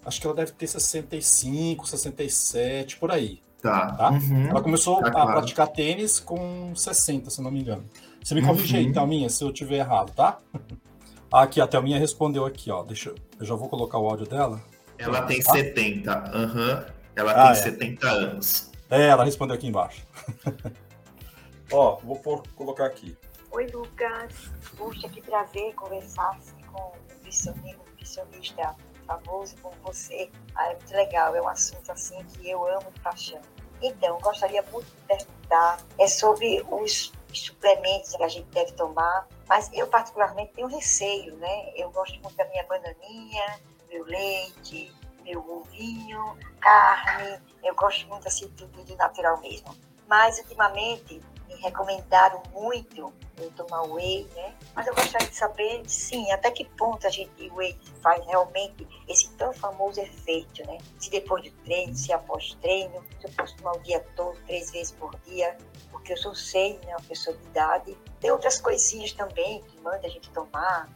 Acho que ela deve ter 65, 67, por aí. Tá. tá? Uhum. Ela começou tá, a claro. praticar tênis com 60, se não me engano. Você me corrige aí, uhum. Thelminha, se eu tiver errado, tá? Aqui, a Thelminha respondeu aqui, ó. Deixa eu, eu já vou colocar o áudio dela. Ela tem ah? 70. Aham. Uhum. Ela ah, tem é. 70 anos. É, ela respondeu aqui embaixo. Ó, vou por, colocar aqui. Oi, Lucas. Puxa, que prazer conversar com um nutricionista famoso como você. Ah, é muito legal. É um assunto assim que eu amo de paixão. Então, gostaria muito de perguntar é sobre os suplementos que a gente deve tomar, mas eu particularmente tenho receio, né? Eu gosto muito da minha bananinha, meu leite, meu ovinho, carne. Eu gosto muito assim tudo natural mesmo. Mas ultimamente me recomendaram muito eu tomar whey, né? Mas eu gostaria de saber, sim, até que ponto a gente whey faz realmente esse tão famoso efeito, né? Se depois do treino, se após treino, se eu posso tomar o dia todo, três vezes por dia, porque eu sou sei, né? Uma pessoa de idade. Tem outras coisinhas também que manda a gente tomar,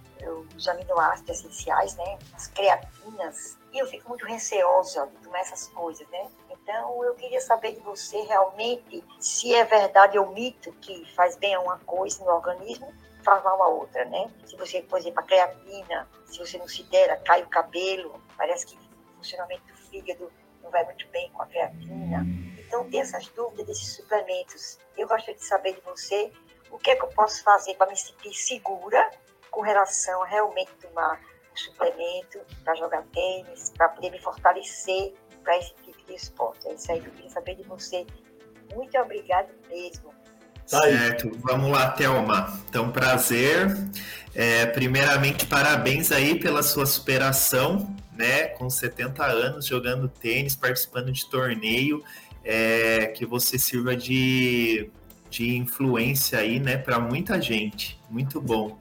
os aminoácidos essenciais, né? As creatinas. E eu fico muito receosa de tomar essas coisas, né? Então eu queria saber de você realmente se é verdade ou mito que faz bem a uma coisa no organismo, faz mal a outra, né? Se você, por exemplo, a creatina, se você não se der, cai o cabelo, parece que o funcionamento do fígado não vai muito bem com a creatina. Então tem essas dúvidas desses suplementos. Eu gostaria de saber de você o que é que eu posso fazer para me sentir segura com relação a realmente tomar um suplemento para jogar tênis, para poder me fortalecer para esse tipo de esporte. É isso aí que eu queria saber de você. Muito obrigado mesmo. Certo, vamos lá, Thelma. Então, prazer. É, primeiramente, parabéns aí pela sua superação, né? Com 70 anos jogando tênis, participando de torneio, é, que você sirva de, de influência aí, né, para muita gente. Muito bom.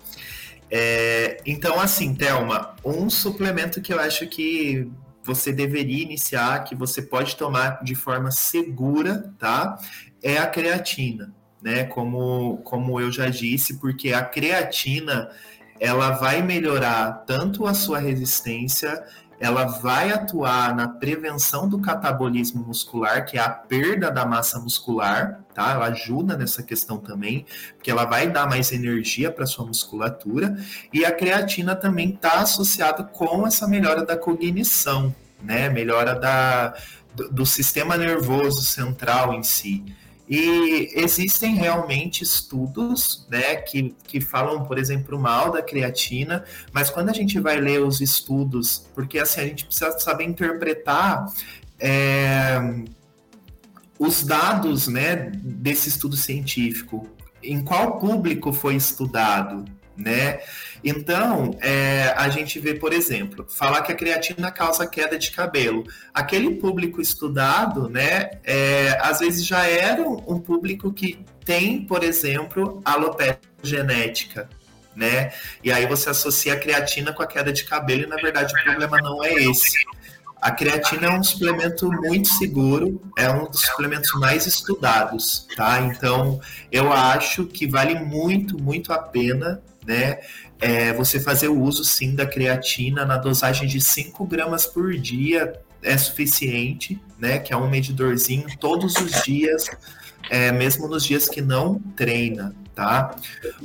É, então, assim, Thelma, um suplemento que eu acho que você deveria iniciar, que você pode tomar de forma segura, tá? É a creatina, né? Como, como eu já disse, porque a creatina ela vai melhorar tanto a sua resistência ela vai atuar na prevenção do catabolismo muscular, que é a perda da massa muscular, tá? Ela ajuda nessa questão também, porque ela vai dar mais energia para sua musculatura, e a creatina também está associada com essa melhora da cognição, né? Melhora da, do, do sistema nervoso central em si. E existem realmente estudos né, que, que falam, por exemplo, mal da creatina, mas quando a gente vai ler os estudos, porque assim a gente precisa saber interpretar é, os dados né, desse estudo científico, em qual público foi estudado, né? Então, é, a gente vê, por exemplo, falar que a creatina causa queda de cabelo. Aquele público estudado, né, é, às vezes já era um público que tem, por exemplo, alopecia genética, né? E aí você associa a creatina com a queda de cabelo e, na verdade, o problema não é esse. A creatina é um suplemento muito seguro, é um dos suplementos mais estudados, tá? Então, eu acho que vale muito, muito a pena, né? é, você fazer o uso sim da creatina na dosagem de 5 gramas por dia é suficiente, né? Que é um medidorzinho todos os dias, é, mesmo nos dias que não treina, tá?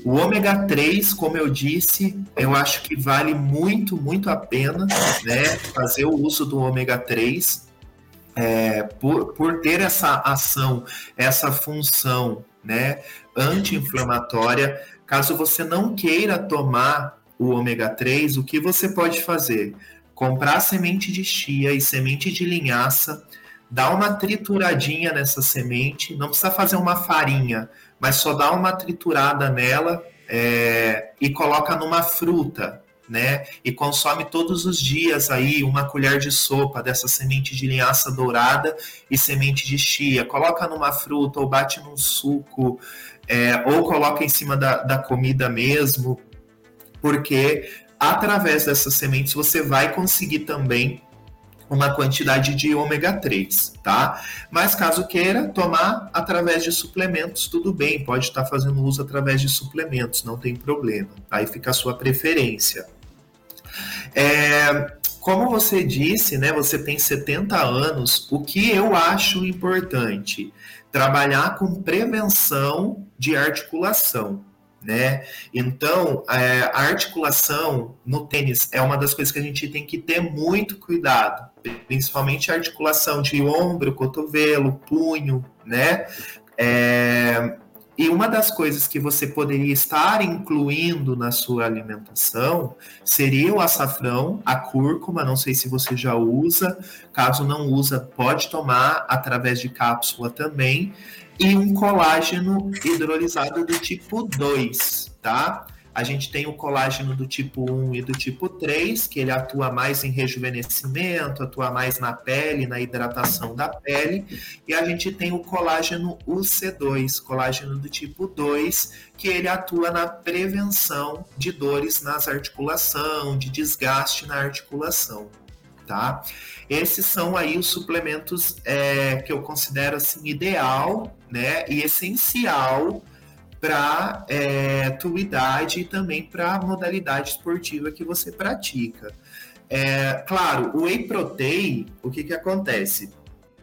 O ômega 3, como eu disse, eu acho que vale muito, muito a pena, né? Fazer o uso do ômega 3. É, por, por ter essa ação, essa função né, anti-inflamatória, Caso você não queira tomar o ômega 3, o que você pode fazer? Comprar semente de chia e semente de linhaça, dar uma trituradinha nessa semente, não precisa fazer uma farinha, mas só dá uma triturada nela é, e coloca numa fruta, né? E consome todos os dias aí uma colher de sopa dessa semente de linhaça dourada e semente de chia. Coloca numa fruta ou bate num suco é, ou coloca em cima da, da comida mesmo, porque através dessas sementes você vai conseguir também uma quantidade de ômega 3, tá? Mas caso queira tomar através de suplementos, tudo bem, pode estar fazendo uso através de suplementos, não tem problema. Aí fica a sua preferência. É, como você disse, né, você tem 70 anos, o que eu acho importante? Trabalhar com prevenção de articulação. Né? Então, é, a articulação no tênis é uma das coisas que a gente tem que ter muito cuidado, principalmente a articulação de ombro, cotovelo, punho, né? É, e uma das coisas que você poderia estar incluindo na sua alimentação seria o açafrão, a cúrcuma, não sei se você já usa, caso não usa, pode tomar através de cápsula também, e um colágeno hidrolisado do tipo 2, tá? A gente tem o colágeno do tipo 1 e do tipo 3, que ele atua mais em rejuvenescimento, atua mais na pele, na hidratação da pele. E a gente tem o colágeno UC2, colágeno do tipo 2, que ele atua na prevenção de dores nas articulação, de desgaste na articulação, tá? Esses são aí os suplementos é, que eu considero assim ideal, né, e essencial para é, tua idade e também para a modalidade esportiva que você pratica. É, claro, o whey protein, o que, que acontece?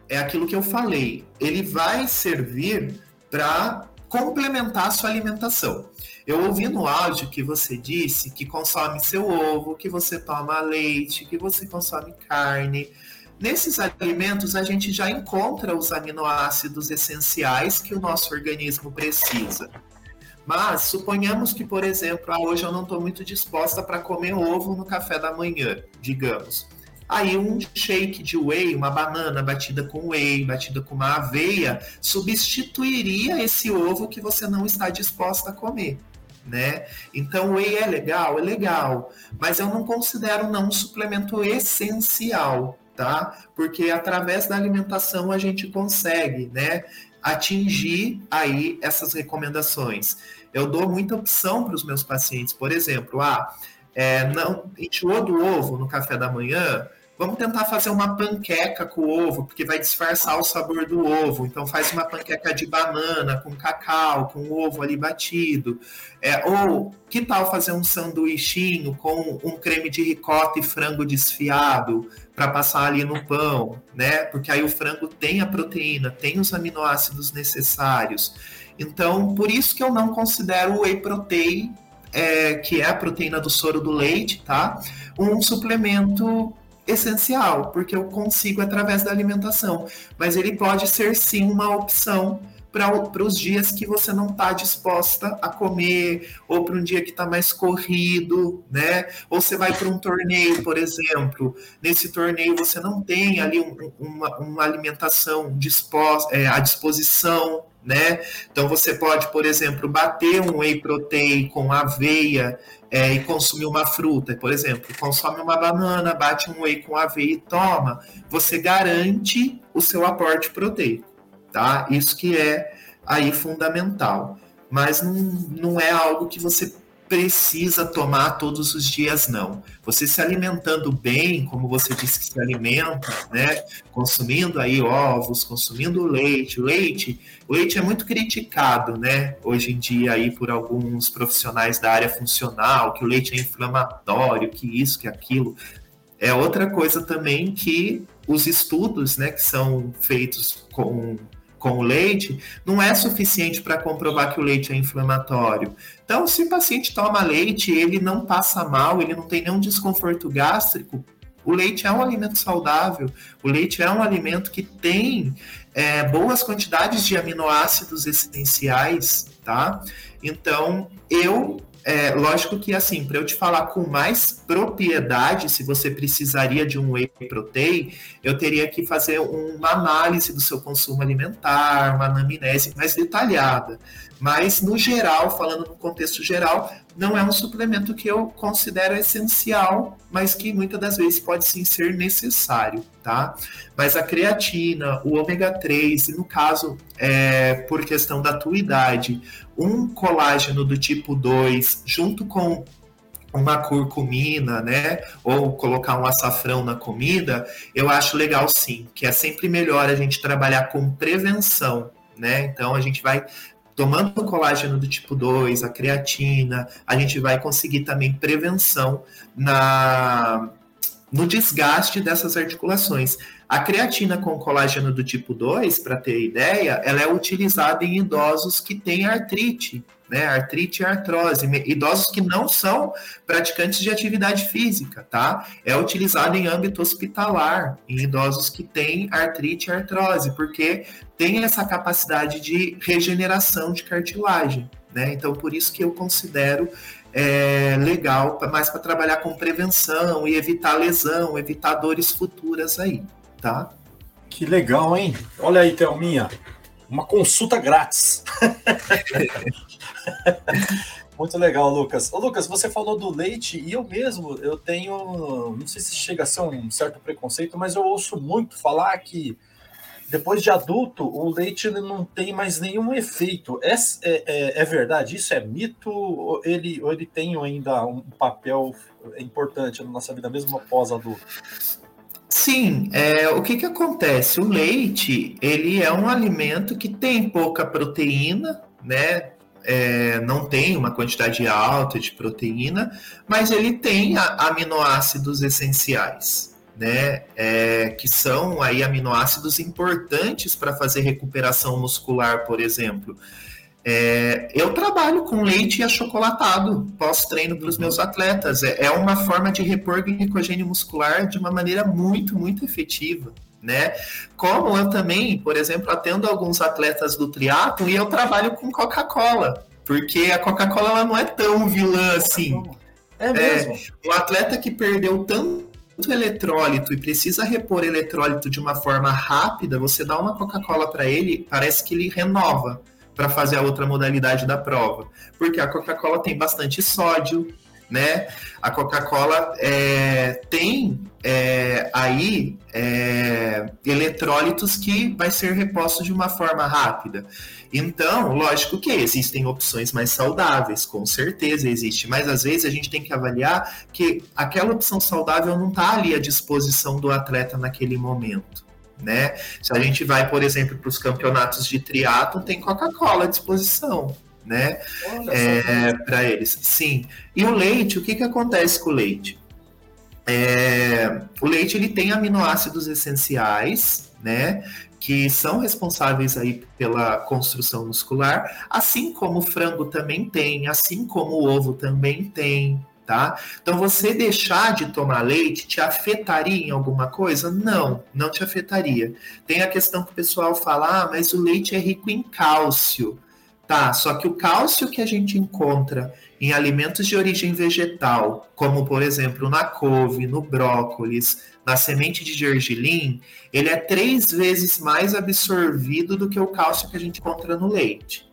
É aquilo que eu falei, ele vai servir para complementar a sua alimentação. Eu ouvi no áudio que você disse que consome seu ovo, que você toma leite, que você consome carne. Nesses alimentos, a gente já encontra os aminoácidos essenciais que o nosso organismo precisa. Mas suponhamos que, por exemplo, ah, hoje eu não estou muito disposta para comer ovo no café da manhã, digamos. Aí um shake de whey, uma banana batida com whey, batida com uma aveia, substituiria esse ovo que você não está disposta a comer. Né? Então, whey é legal, é legal, mas eu não considero não um suplemento essencial, tá? Porque através da alimentação a gente consegue, né? atingir aí essas recomendações. Eu dou muita opção para os meus pacientes, por exemplo, ah, é, não enjoou do ovo no café da manhã, vamos tentar fazer uma panqueca com ovo, porque vai disfarçar o sabor do ovo. Então faz uma panqueca de banana com cacau, com ovo ali batido. É, ou que tal fazer um sanduichinho com um creme de ricota e frango desfiado para passar ali no pão, né? Porque aí o frango tem a proteína, tem os aminoácidos necessários. Então, por isso que eu não considero o whey protein é, que é a proteína do soro do leite, tá? Um suplemento essencial, porque eu consigo através da alimentação. Mas ele pode ser sim uma opção para os dias que você não está disposta a comer, ou para um dia que está mais corrido, né? Ou você vai para um torneio, por exemplo. Nesse torneio você não tem ali um, uma, uma, alimentação disposta, é, à disposição, né? Então você pode, por exemplo, bater um whey protein com aveia é, e consumir uma fruta, por exemplo, consome uma banana, bate um whey com aveia e toma, você garante o seu aporte proteico, tá? Isso que é aí fundamental. Mas não, não é algo que você precisa tomar todos os dias, não. Você se alimentando bem, como você disse que se alimenta, né? Consumindo aí ovos, consumindo leite. O leite, leite é muito criticado, né? Hoje em dia aí por alguns profissionais da área funcional, que o leite é inflamatório, que isso, que aquilo. É outra coisa também que os estudos, né, que são feitos com com o leite, não é suficiente para comprovar que o leite é inflamatório. Então, se o paciente toma leite, ele não passa mal, ele não tem nenhum desconforto gástrico, o leite é um alimento saudável, o leite é um alimento que tem é, boas quantidades de aminoácidos essenciais, tá? Então, eu é, lógico que assim, para eu te falar com mais propriedade, se você precisaria de um whey protein, eu teria que fazer uma análise do seu consumo alimentar, uma anamnese mais detalhada. Mas, no geral, falando no contexto geral, não é um suplemento que eu considero essencial, mas que muitas das vezes pode sim ser necessário, tá? Mas a creatina, o ômega 3, e no caso, é, por questão da tua idade, um colágeno do tipo 2, junto com uma curcumina, né? Ou colocar um açafrão na comida, eu acho legal sim, que é sempre melhor a gente trabalhar com prevenção, né? Então a gente vai tomando o colágeno do tipo 2, a creatina, a gente vai conseguir também prevenção na no desgaste dessas articulações. A creatina com colágeno do tipo 2, para ter ideia, ela é utilizada em idosos que têm artrite, né? Artrite e artrose, idosos que não são praticantes de atividade física, tá? É utilizada em âmbito hospitalar, em idosos que têm artrite e artrose, porque tem essa capacidade de regeneração de cartilagem, né? Então, por isso que eu considero é, legal, mais para trabalhar com prevenção e evitar lesão, evitar dores futuras aí tá? Que legal, hein? Olha aí, Thelminha, uma consulta grátis. Muito legal, Lucas. Ô, Lucas, você falou do leite e eu mesmo, eu tenho, não sei se chega a ser um certo preconceito, mas eu ouço muito falar que depois de adulto, o leite não tem mais nenhum efeito. É, é, é verdade? Isso é mito? Ou ele, ou ele tem ainda um papel importante na nossa vida, mesmo após adulto? Sim, é, o que, que acontece? O leite, ele é um alimento que tem pouca proteína, né? É, não tem uma quantidade alta de proteína, mas ele tem aminoácidos essenciais, né? É, que são aí aminoácidos importantes para fazer recuperação muscular, por exemplo. É, eu trabalho com leite achocolatado pós-treino para os meus atletas. É, é, uma forma de repor glicogênio muscular de uma maneira muito, muito efetiva. Né? Como eu também, por exemplo, atendo alguns atletas do triatlo e eu trabalho com Coca-Cola, porque a Coca-Cola não é tão vilã assim. É mesmo. É, o atleta que perdeu tanto eletrólito e precisa repor eletrólito de uma forma rápida, você dá uma Coca-Cola para ele, parece que ele renova para fazer a outra modalidade da prova. Porque a Coca-Cola tem bastante sódio, né? A Coca-Cola é, tem é, aí é, eletrólitos que vai ser reposto de uma forma rápida. Então, lógico que existem opções mais saudáveis, com certeza existe, mas às vezes a gente tem que avaliar que aquela opção saudável não está ali à disposição do atleta naquele momento. Né? Se a gente vai, por exemplo, para os campeonatos de triatlo, tem Coca-Cola à disposição né? É, para eles. Sim. E o leite, o que, que acontece com o leite? É, o leite ele tem aminoácidos essenciais, né? Que são responsáveis aí pela construção muscular, assim como o frango também tem, assim como o ovo também tem, tá? Então você deixar de tomar leite te afetaria em alguma coisa? Não, não te afetaria. Tem a questão que o pessoal fala, ah, mas o leite é rico em cálcio. Tá, só que o cálcio que a gente encontra em alimentos de origem vegetal, como por exemplo na couve, no brócolis, na semente de gergelim, ele é três vezes mais absorvido do que o cálcio que a gente encontra no leite.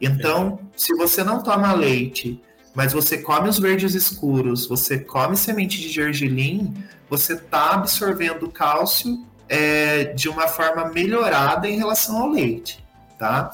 Então, se você não toma leite, mas você come os verdes escuros, você come semente de gergelim, você está absorvendo cálcio é, de uma forma melhorada em relação ao leite, tá?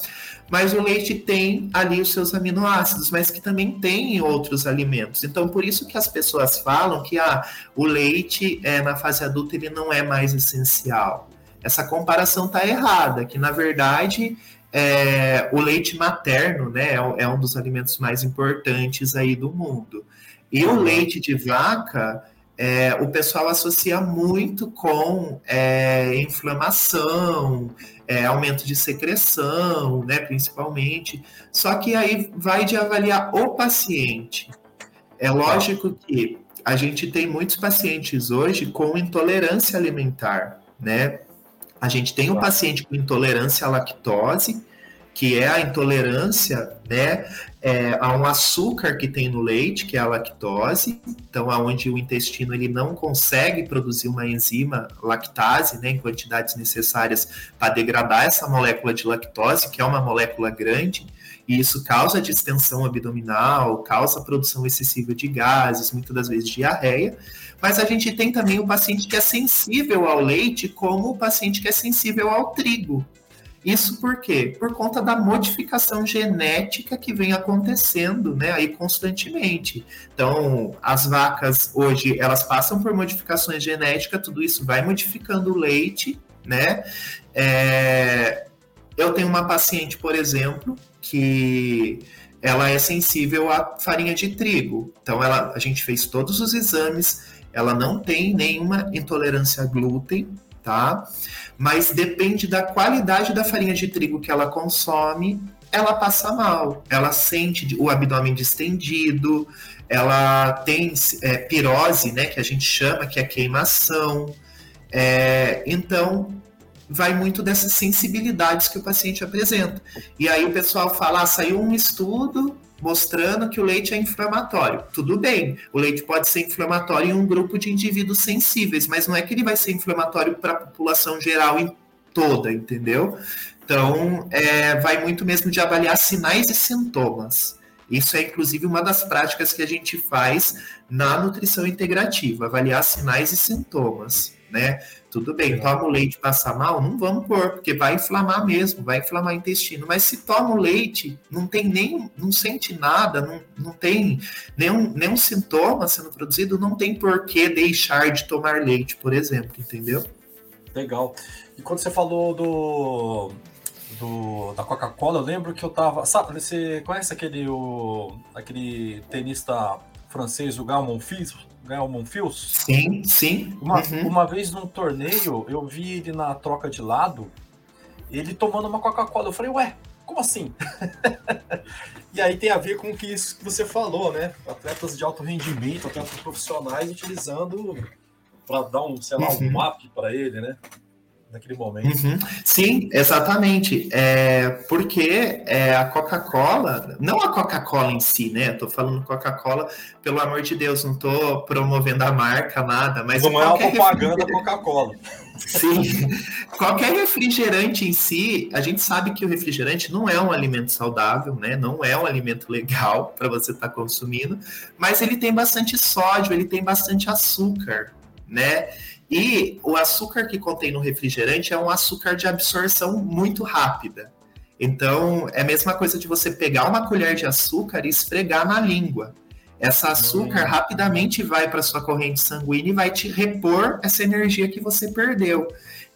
Mas o leite tem ali os seus aminoácidos, mas que também tem em outros alimentos. Então, por isso que as pessoas falam que ah, o leite é, na fase adulta ele não é mais essencial. Essa comparação está errada, que na verdade é, o leite materno né, é, é um dos alimentos mais importantes aí do mundo. E o leite de vaca, é, o pessoal associa muito com é, inflamação, é, aumento de secreção, né, principalmente. Só que aí vai de avaliar o paciente. É lógico que a gente tem muitos pacientes hoje com intolerância alimentar, né? A gente tem um paciente com intolerância à lactose, que é a intolerância né, é, a um açúcar que tem no leite, que é a lactose, então aonde o intestino ele não consegue produzir uma enzima lactase né, em quantidades necessárias para degradar essa molécula de lactose, que é uma molécula grande, e isso causa distensão abdominal, causa produção excessiva de gases, muitas das vezes diarreia. Mas a gente tem também o paciente que é sensível ao leite, como o paciente que é sensível ao trigo. Isso por quê? Por conta da modificação genética que vem acontecendo, né, aí constantemente. Então, as vacas hoje, elas passam por modificações genéticas, tudo isso vai modificando o leite, né? É... Eu tenho uma paciente, por exemplo, que ela é sensível à farinha de trigo. Então, ela, a gente fez todos os exames, ela não tem nenhuma intolerância a glúten, tá? Mas depende da qualidade da farinha de trigo que ela consome, ela passa mal. Ela sente o abdômen distendido, ela tem é, pirose, né, que a gente chama, que é queimação. É, então, vai muito dessas sensibilidades que o paciente apresenta. E aí o pessoal fala, ah, saiu um estudo mostrando que o leite é inflamatório. Tudo bem, o leite pode ser inflamatório em um grupo de indivíduos sensíveis, mas não é que ele vai ser inflamatório para a população geral em toda, entendeu? Então, é, vai muito mesmo de avaliar sinais e sintomas. Isso é, inclusive, uma das práticas que a gente faz na nutrição integrativa, avaliar sinais e sintomas, né? Tudo bem, toma o leite passa mal, não vamos pôr, porque vai inflamar mesmo, vai inflamar o intestino. Mas se toma o leite, não tem nem, não sente nada, não, não tem nenhum, nenhum sintoma sendo produzido, não tem por que deixar de tomar leite, por exemplo, entendeu? Legal. E quando você falou do, do da Coca-Cola, eu lembro que eu tava. Sabe, você conhece aquele, o, aquele tenista francês, o Galmon Fils? Monfils? Sim, sim. Uma, uhum. uma vez num torneio, eu vi ele na troca de lado, ele tomando uma Coca-Cola. Eu falei, ué, como assim? e aí tem a ver com o que isso que você falou, né? Atletas de alto rendimento, atletas profissionais utilizando para dar um, sei lá, um uhum. up para ele, né? Naquele momento. Uhum. Sim, exatamente. É, porque é, a Coca-Cola, não a Coca-Cola em si, né? Estou falando Coca-Cola, pelo amor de Deus, não estou promovendo a marca, nada, mas. Não é uma propaganda Coca-Cola. Sim. Qualquer refrigerante em si, a gente sabe que o refrigerante não é um alimento saudável, né? Não é um alimento legal para você estar tá consumindo, mas ele tem bastante sódio, ele tem bastante açúcar, né? E o açúcar que contém no refrigerante é um açúcar de absorção muito rápida. Então, é a mesma coisa de você pegar uma colher de açúcar e esfregar na língua. Essa açúcar hum. rapidamente vai para sua corrente sanguínea e vai te repor essa energia que você perdeu.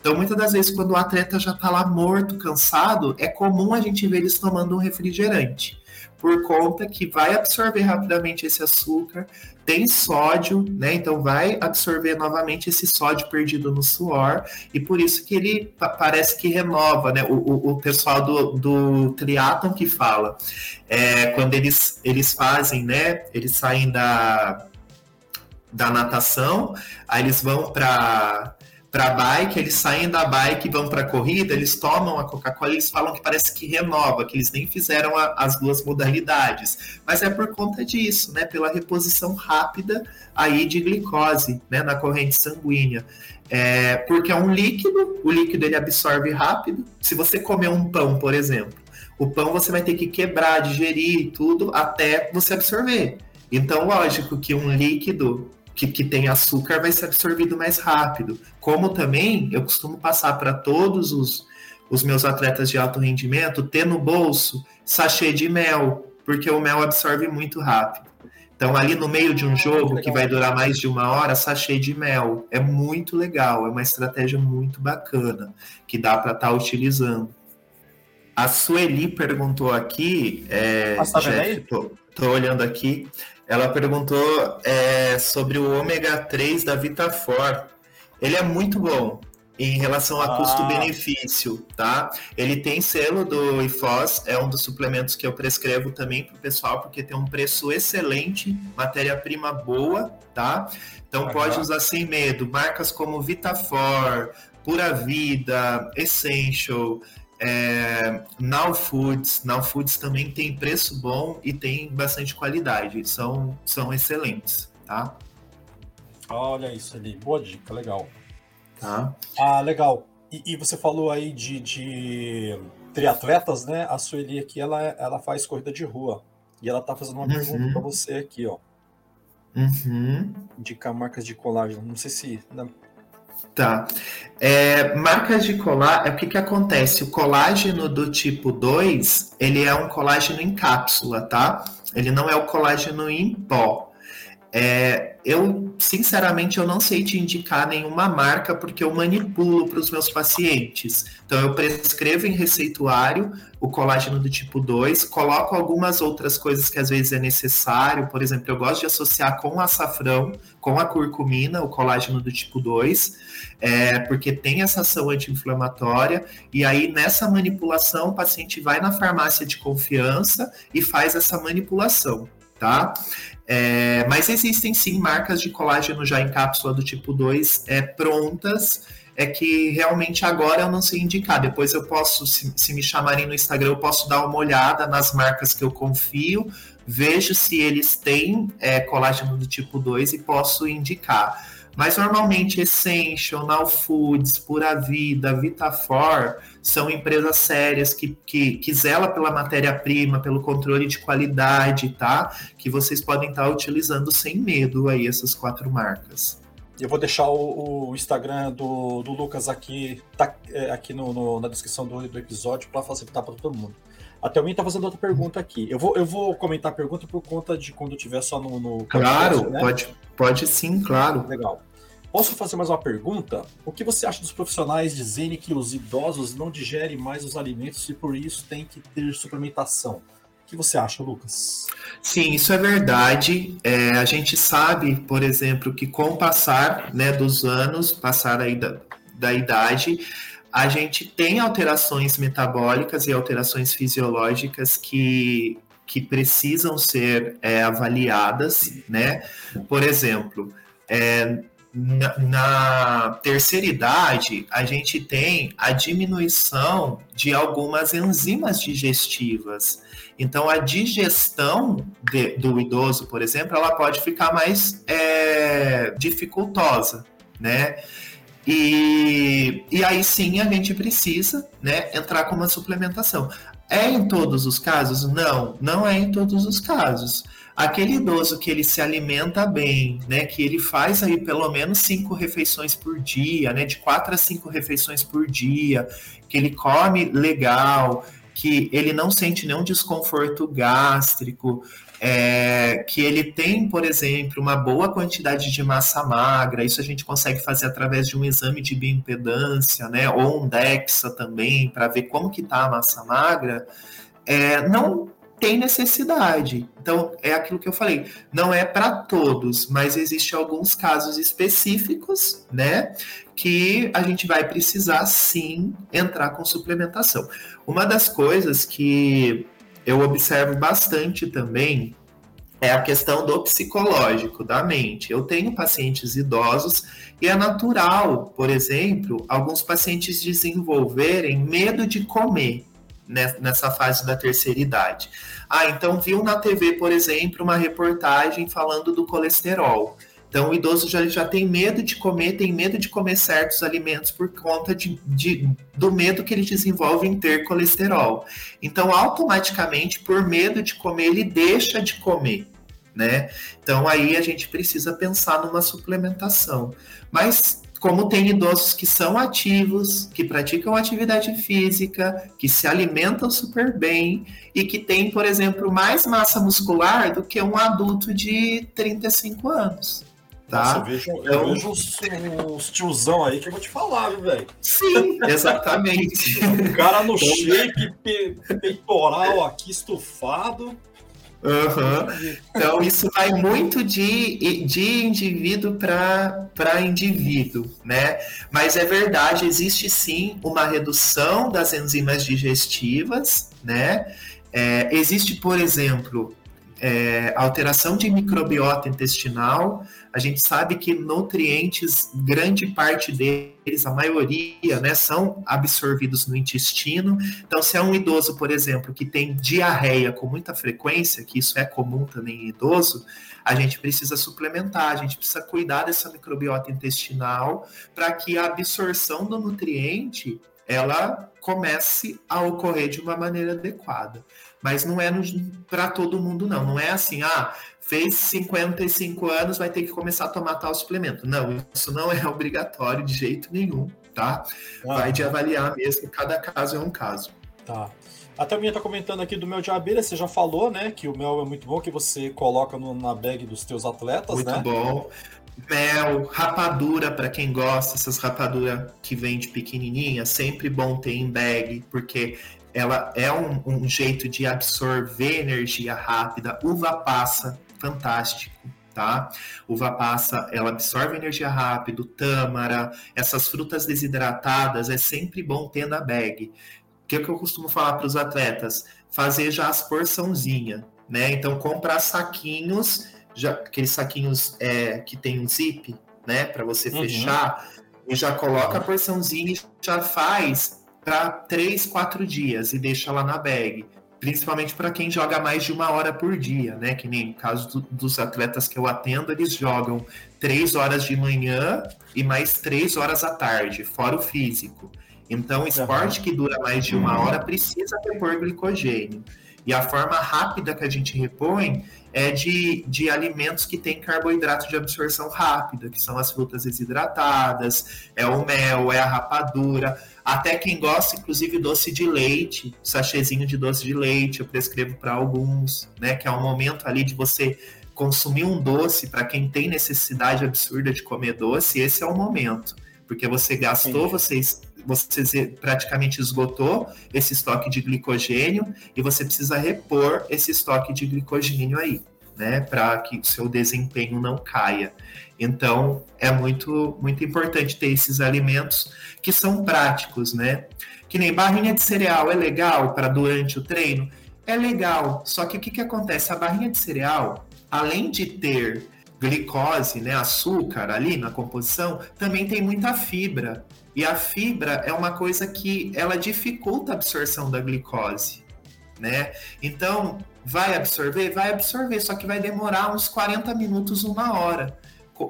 Então, muitas das vezes, quando o atleta já está lá morto, cansado, é comum a gente ver eles tomando um refrigerante por conta que vai absorver rapidamente esse açúcar, tem sódio, né? Então vai absorver novamente esse sódio perdido no suor, e por isso que ele parece que renova, né? O, o, o pessoal do, do triatlon que fala, é, quando eles, eles fazem, né? Eles saem da, da natação, aí eles vão para para bike, eles saem da bike e vão para corrida, eles tomam a Coca-Cola, eles falam que parece que renova, que eles nem fizeram a, as duas modalidades, mas é por conta disso, né, pela reposição rápida aí de glicose, né, na corrente sanguínea. É, porque é um líquido, o líquido ele absorve rápido. Se você comer um pão, por exemplo, o pão você vai ter que quebrar, digerir tudo até você absorver. Então, lógico que um líquido que, que tem açúcar vai ser absorvido mais rápido. Como também eu costumo passar para todos os, os meus atletas de alto rendimento ter no bolso sachê de mel, porque o mel absorve muito rápido. Então, ali no meio de um jogo que vai durar mais de uma hora, sachê de mel. É muito legal, é uma estratégia muito bacana que dá para estar tá utilizando. A Sueli perguntou aqui. É, Jeff, tô, tô olhando aqui. Ela perguntou é, sobre o ômega 3 da Vitafor. Ele é muito bom em relação a ah. custo-benefício, tá? Ele tem selo do IFOS, é um dos suplementos que eu prescrevo também para o pessoal, porque tem um preço excelente, matéria-prima boa, tá? Então pode usar sem medo. Marcas como Vitafor, Pura Vida, Essential, é, Now Foods, Now Foods também tem preço bom e tem bastante qualidade, são, são excelentes, tá? Olha isso ali, boa dica, legal. Tá. Ah, legal. E, e você falou aí de, de, triatletas, né? A Sueli aqui, ela, ela faz corrida de rua. E ela tá fazendo uma uhum. pergunta para você aqui, ó. Uhum. Indicar marcas de colágeno. Não sei se. Tá. É, marcas de colágeno, é o que, que acontece? O colágeno do tipo 2, ele é um colágeno em cápsula, tá? Ele não é o colágeno em pó. É, eu, sinceramente, eu não sei te indicar nenhuma marca porque eu manipulo para os meus pacientes. Então, eu prescrevo em receituário o colágeno do tipo 2, coloco algumas outras coisas que às vezes é necessário. Por exemplo, eu gosto de associar com o açafrão, com a curcumina, o colágeno do tipo 2, é, porque tem essa ação anti-inflamatória. E aí, nessa manipulação, o paciente vai na farmácia de confiança e faz essa manipulação tá? É, mas existem sim marcas de colágeno já em cápsula do tipo 2 é, prontas, é que realmente agora eu não sei indicar. Depois eu posso, se, se me chamarem no Instagram, eu posso dar uma olhada nas marcas que eu confio, vejo se eles têm é, colágeno do tipo 2 e posso indicar. Mas normalmente Essential, Now Foods, Pura Vida, Vitafor são empresas sérias que, que, que zelam pela matéria-prima, pelo controle de qualidade, tá? Que vocês podem estar utilizando sem medo aí essas quatro marcas. Eu vou deixar o, o Instagram do, do, Lucas aqui, tá, é, aqui no, no, na descrição do, do episódio para facilitar para todo mundo. Até alguém está fazendo outra pergunta aqui. Eu vou, eu vou comentar a pergunta por conta de quando tiver só no. no claro, né? pode, pode sim, claro. Legal. Posso fazer mais uma pergunta? O que você acha dos profissionais dizerem que os idosos não digerem mais os alimentos e por isso tem que ter suplementação? O que você acha, Lucas? Sim, isso é verdade. É, a gente sabe, por exemplo, que com o passar né, dos anos, passar aí da, da idade, a gente tem alterações metabólicas e alterações fisiológicas que, que precisam ser é, avaliadas, né? Por exemplo, é, na, na, terceira idade, a gente tem a diminuição de algumas enzimas digestivas. Então, a digestão de, do idoso, por exemplo, ela pode ficar mais é, dificultosa, né? E, e aí sim a gente precisa né, entrar com uma suplementação. É em todos os casos? Não, não é em todos os casos. Aquele idoso que ele se alimenta bem, né, que ele faz aí pelo menos cinco refeições por dia, né, de quatro a cinco refeições por dia, que ele come legal, que ele não sente nenhum desconforto gástrico, é, que ele tem, por exemplo, uma boa quantidade de massa magra, isso a gente consegue fazer através de um exame de bioimpedância, né, ou um DEXA também, para ver como que está a massa magra, é, não tem necessidade. Então, é aquilo que eu falei, não é para todos, mas existe alguns casos específicos, né, que a gente vai precisar sim entrar com suplementação. Uma das coisas que eu observo bastante também é a questão do psicológico, da mente. Eu tenho pacientes idosos e é natural, por exemplo, alguns pacientes desenvolverem medo de comer nessa fase da terceira idade. Ah, então viu na TV, por exemplo, uma reportagem falando do colesterol. Então, o idoso já, já tem medo de comer, tem medo de comer certos alimentos por conta de, de, do medo que ele desenvolve em ter colesterol. Então, automaticamente, por medo de comer, ele deixa de comer. Né? Então, aí a gente precisa pensar numa suplementação. Mas, como tem idosos que são ativos, que praticam atividade física, que se alimentam super bem e que têm, por exemplo, mais massa muscular do que um adulto de 35 anos. Tá? Nossa, eu vejo, então, eu vejo os, os tiozão aí que eu vou te falar, viu, velho? Sim, exatamente. o cara no então, shape, peitoral aqui estufado. Uhum. Então, isso vai muito de, de indivíduo para indivíduo, né? Mas é verdade, existe sim uma redução das enzimas digestivas, né? É, existe, por exemplo, é, alteração de microbiota intestinal. A gente sabe que nutrientes, grande parte deles, a maioria, né, são absorvidos no intestino. Então, se é um idoso, por exemplo, que tem diarreia com muita frequência, que isso é comum também em idoso, a gente precisa suplementar, a gente precisa cuidar dessa microbiota intestinal para que a absorção do nutriente ela comece a ocorrer de uma maneira adequada. Mas não é para todo mundo, não. Não é assim, ah, fez 55 anos, vai ter que começar a tomar tal suplemento. Não, isso não é obrigatório de jeito nenhum, tá? Ah, vai de avaliar mesmo, cada caso é um caso. Tá. A Thelminha tá comentando aqui do mel de abelha, você já falou, né? Que o mel é muito bom, que você coloca no, na bag dos teus atletas, muito né? Muito bom. Mel, rapadura, para quem gosta, essas rapaduras que vem de pequenininha, sempre bom ter em bag, porque ela é um, um jeito de absorver energia rápida. Uva passa, fantástico. Tá? Uva passa, ela absorve energia rápido, tâmara, essas frutas desidratadas, é sempre bom ter na bag. O que, é que eu costumo falar para os atletas? Fazer já as porçãozinhas, né? Então, comprar saquinhos, já, aqueles saquinhos é, que tem um zip, né? Para você uhum. fechar, e já coloca a porçãozinha e já faz para três, quatro dias e deixa lá na bag. Principalmente para quem joga mais de uma hora por dia, né? Que nem no caso do, dos atletas que eu atendo, eles jogam três horas de manhã e mais três horas à tarde, fora o físico. Então, o esporte que dura mais de uma hora precisa repor glicogênio. E a forma rápida que a gente repõe é de, de alimentos que têm carboidrato de absorção rápida, que são as frutas desidratadas, é o mel, é a rapadura. Até quem gosta, inclusive, doce de leite, sachêzinho de doce de leite, eu prescrevo para alguns, né? Que é um momento ali de você consumir um doce para quem tem necessidade absurda de comer doce, esse é o momento. Porque você gastou, você, você praticamente esgotou esse estoque de glicogênio e você precisa repor esse estoque de glicogênio aí, né? Para que o seu desempenho não caia. Então, é muito, muito importante ter esses alimentos que são práticos, né? Que nem barrinha de cereal é legal para durante o treino? É legal, só que o que, que acontece? A barrinha de cereal, além de ter glicose, né, açúcar ali na composição, também tem muita fibra. E a fibra é uma coisa que ela dificulta a absorção da glicose, né? Então, vai absorver? Vai absorver, só que vai demorar uns 40 minutos, uma hora.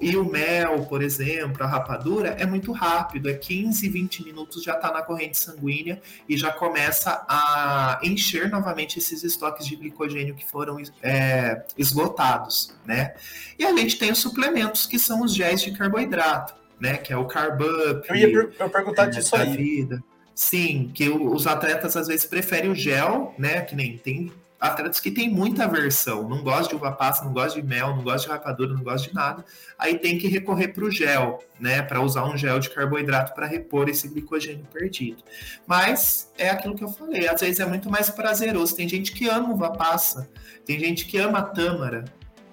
E o mel, por exemplo, a rapadura, é muito rápido, é 15, 20 minutos já está na corrente sanguínea e já começa a encher novamente esses estoques de glicogênio que foram é, esgotados, né? E a gente tem os suplementos, que são os géis de carboidrato, né? Que é o Carbup. Eu ia per eu perguntar é, disso aí. Vida. Sim, que os atletas às vezes preferem o gel, né? Que nem tem atletas que têm muita aversão, não gosta de uva passa, não gosta de mel, não gosta de rapadura, não gosta de nada, aí tem que recorrer para o gel, né, para usar um gel de carboidrato para repor esse glicogênio perdido. Mas é aquilo que eu falei, às vezes é muito mais prazeroso. Tem gente que ama uva passa, tem gente que ama tâmara,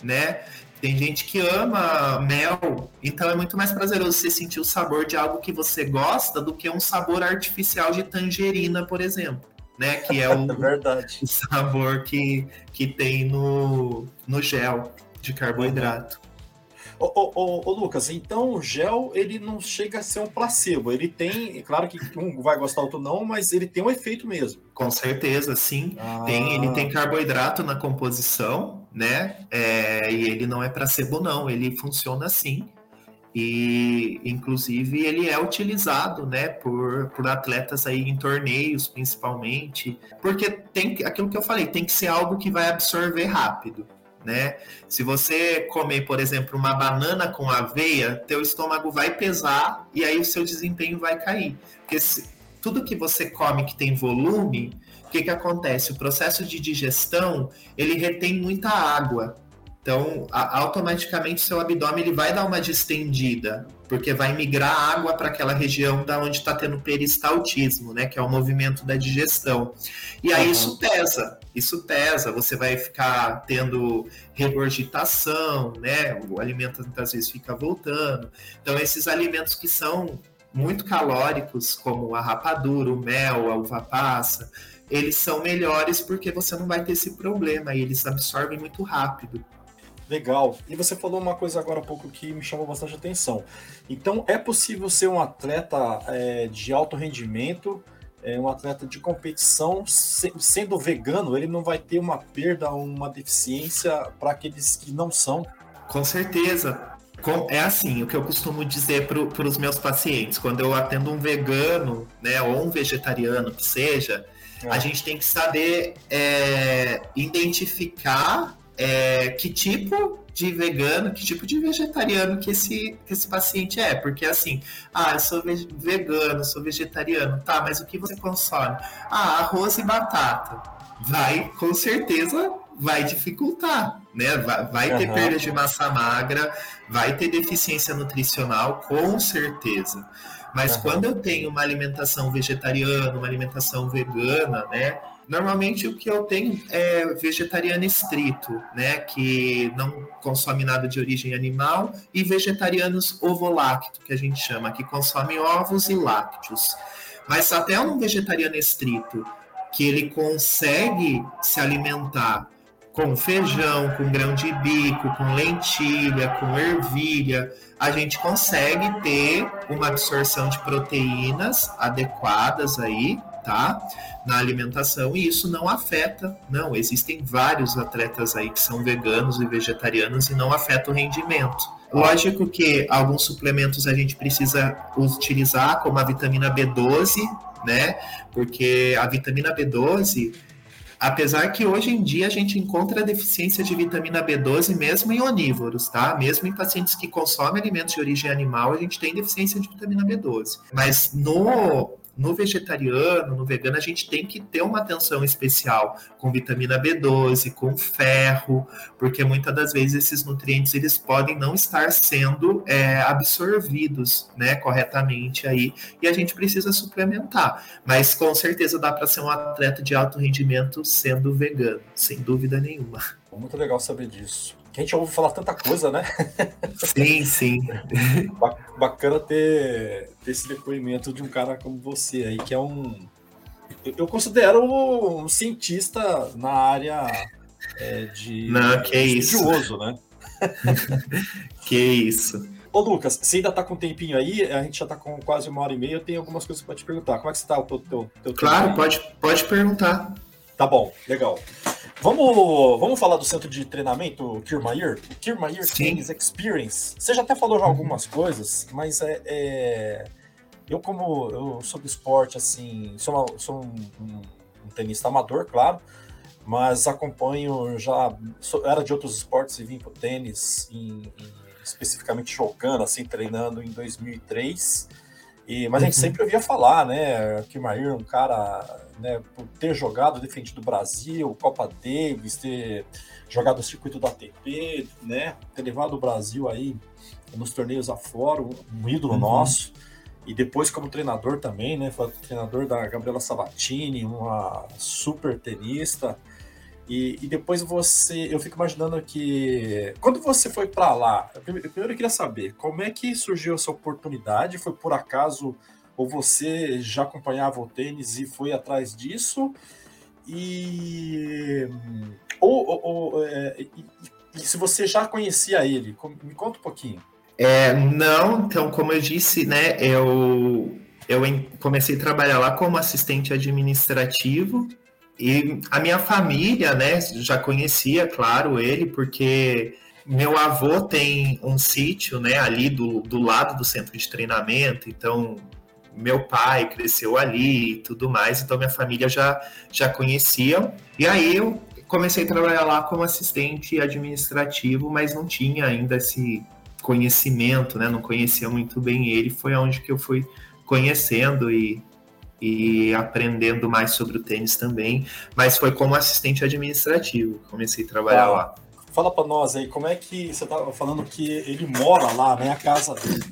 né? Tem gente que ama mel, então é muito mais prazeroso você sentir o sabor de algo que você gosta do que um sabor artificial de tangerina, por exemplo né? Que é o, Verdade. o sabor que, que tem no, no gel de carboidrato. Ô, ô, ô, ô, Lucas, então o gel ele não chega a ser um placebo. Ele tem, claro que um vai gostar, outro não, mas ele tem um efeito mesmo. Com certeza, sim. Ah. Tem, ele tem carboidrato na composição, né? É, e ele não é placebo, não. Ele funciona assim e inclusive ele é utilizado né por, por atletas aí em torneios principalmente porque tem aquilo que eu falei tem que ser algo que vai absorver rápido né? Se você comer por exemplo uma banana com aveia teu estômago vai pesar e aí o seu desempenho vai cair. Porque se, tudo que você come que tem volume o que que acontece? O processo de digestão ele retém muita água. Então, a, automaticamente seu abdômen ele vai dar uma distendida, porque vai migrar água para aquela região da onde está tendo peristaltismo, né, que é o movimento da digestão. E aí uhum. isso pesa, isso pesa, você vai ficar tendo regurgitação, né, o alimento muitas vezes fica voltando. Então, esses alimentos que são muito calóricos, como a rapadura, o mel, a uva passa, eles são melhores porque você não vai ter esse problema e eles absorvem muito rápido. Legal. E você falou uma coisa agora há pouco que me chamou bastante atenção. Então, é possível ser um atleta é, de alto rendimento, é, um atleta de competição, se, sendo vegano, ele não vai ter uma perda, uma deficiência para aqueles que não são? Com certeza. É assim, o que eu costumo dizer para os meus pacientes, quando eu atendo um vegano, né, ou um vegetariano que seja, é. a gente tem que saber é, identificar é, que tipo de vegano, que tipo de vegetariano que esse, que esse paciente é. Porque assim, ah, eu sou vegano, sou vegetariano, tá, mas o que você consome? Ah, arroz e batata. Vai, com certeza, vai dificultar, né? Vai, vai uhum. ter perda de massa magra, vai ter deficiência nutricional, com certeza. Mas uhum. quando eu tenho uma alimentação vegetariana, uma alimentação vegana, né? Normalmente o que eu tenho é vegetariano estrito, né, que não consome nada de origem animal, e vegetarianos ovolacto, que a gente chama, que consomem ovos e lácteos. Mas até um vegetariano estrito, que ele consegue se alimentar com feijão, com grão de bico, com lentilha, com ervilha, a gente consegue ter uma absorção de proteínas adequadas aí, tá? Na alimentação e isso não afeta, não, existem vários atletas aí que são veganos e vegetarianos e não afeta o rendimento. Lógico que alguns suplementos a gente precisa utilizar, como a vitamina B12, né? Porque a vitamina B12 Apesar que hoje em dia a gente encontra deficiência de vitamina B12 mesmo em onívoros, tá? Mesmo em pacientes que consomem alimentos de origem animal, a gente tem deficiência de vitamina B12. Mas no no vegetariano, no vegano, a gente tem que ter uma atenção especial com vitamina B12, com ferro, porque muitas das vezes esses nutrientes eles podem não estar sendo é, absorvidos, né, corretamente aí, e a gente precisa suplementar. Mas com certeza dá para ser um atleta de alto rendimento sendo vegano, sem dúvida nenhuma. Muito legal saber disso que a gente ouve falar tanta coisa, né? Sim, sim. Bacana ter, ter esse depoimento de um cara como você aí, que é um. Eu considero um cientista na área é, de. Não, que é estudioso, né? que isso. Ô, Lucas, você ainda tá com um tempinho aí, a gente já tá com quase uma hora e meia, eu tenho algumas coisas para te perguntar. Como é que está o teu, teu, teu Claro, pode, pode perguntar. Tá bom, legal. Vamos, vamos falar do centro de treinamento Kirmayer? Kirmayer Tennis Experience. Você já até falou já algumas coisas, mas é, é, eu como eu sou do esporte, assim, sou, uma, sou um, um, um, tenista amador, claro, mas acompanho já, sou, era de outros esportes e vim pro tênis em, em especificamente jogando, assim, treinando em 2003. E, mas a gente uhum. sempre ouvia falar, né, que o Mair é um cara, né, por ter jogado, defendido o Brasil, Copa Davis, ter jogado o circuito da ATP, né, ter levado o Brasil aí nos torneios afora, um ídolo uhum. nosso. E depois como treinador também, né, foi treinador da Gabriela Sabatini, uma super tenista. E, e, depois você, eu fico imaginando que quando você foi para lá, primeiro eu queria saber como é que surgiu essa oportunidade? Foi por acaso ou você já acompanhava o tênis e foi atrás disso? E ou, ou, ou é, e, e, se você já conhecia ele, me conta um pouquinho. É, não, então como eu disse, né, eu eu comecei a trabalhar lá como assistente administrativo e a minha família, né, já conhecia, claro, ele, porque meu avô tem um sítio, né, ali do, do lado do centro de treinamento, então meu pai cresceu ali e tudo mais, então minha família já, já conhecia. E aí eu comecei a trabalhar lá como assistente administrativo, mas não tinha ainda esse conhecimento, né, não conhecia muito bem ele, foi onde que eu fui conhecendo e e aprendendo mais sobre o tênis também, mas foi como assistente administrativo, comecei a trabalhar lá. Fala para nós aí, como é que você estava falando que ele mora lá, né, a casa dele.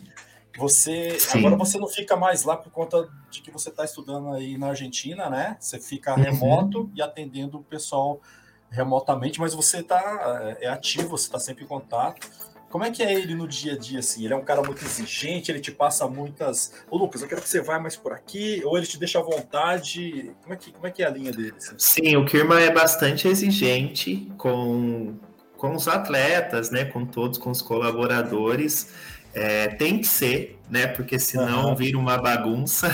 Você Sim. agora você não fica mais lá por conta de que você está estudando aí na Argentina, né? Você fica uhum. remoto e atendendo o pessoal remotamente, mas você tá é ativo, você está sempre em contato. Como é que é ele no dia a dia, assim? Ele é um cara muito exigente, ele te passa muitas. Ô, Lucas, eu quero que você vá mais por aqui, ou ele te deixa à vontade. Como é que, como é, que é a linha dele? Assim? Sim, o Kirma é bastante exigente com, com os atletas, né? Com todos, com os colaboradores. É, tem que ser, né? Porque senão uhum. vira uma bagunça.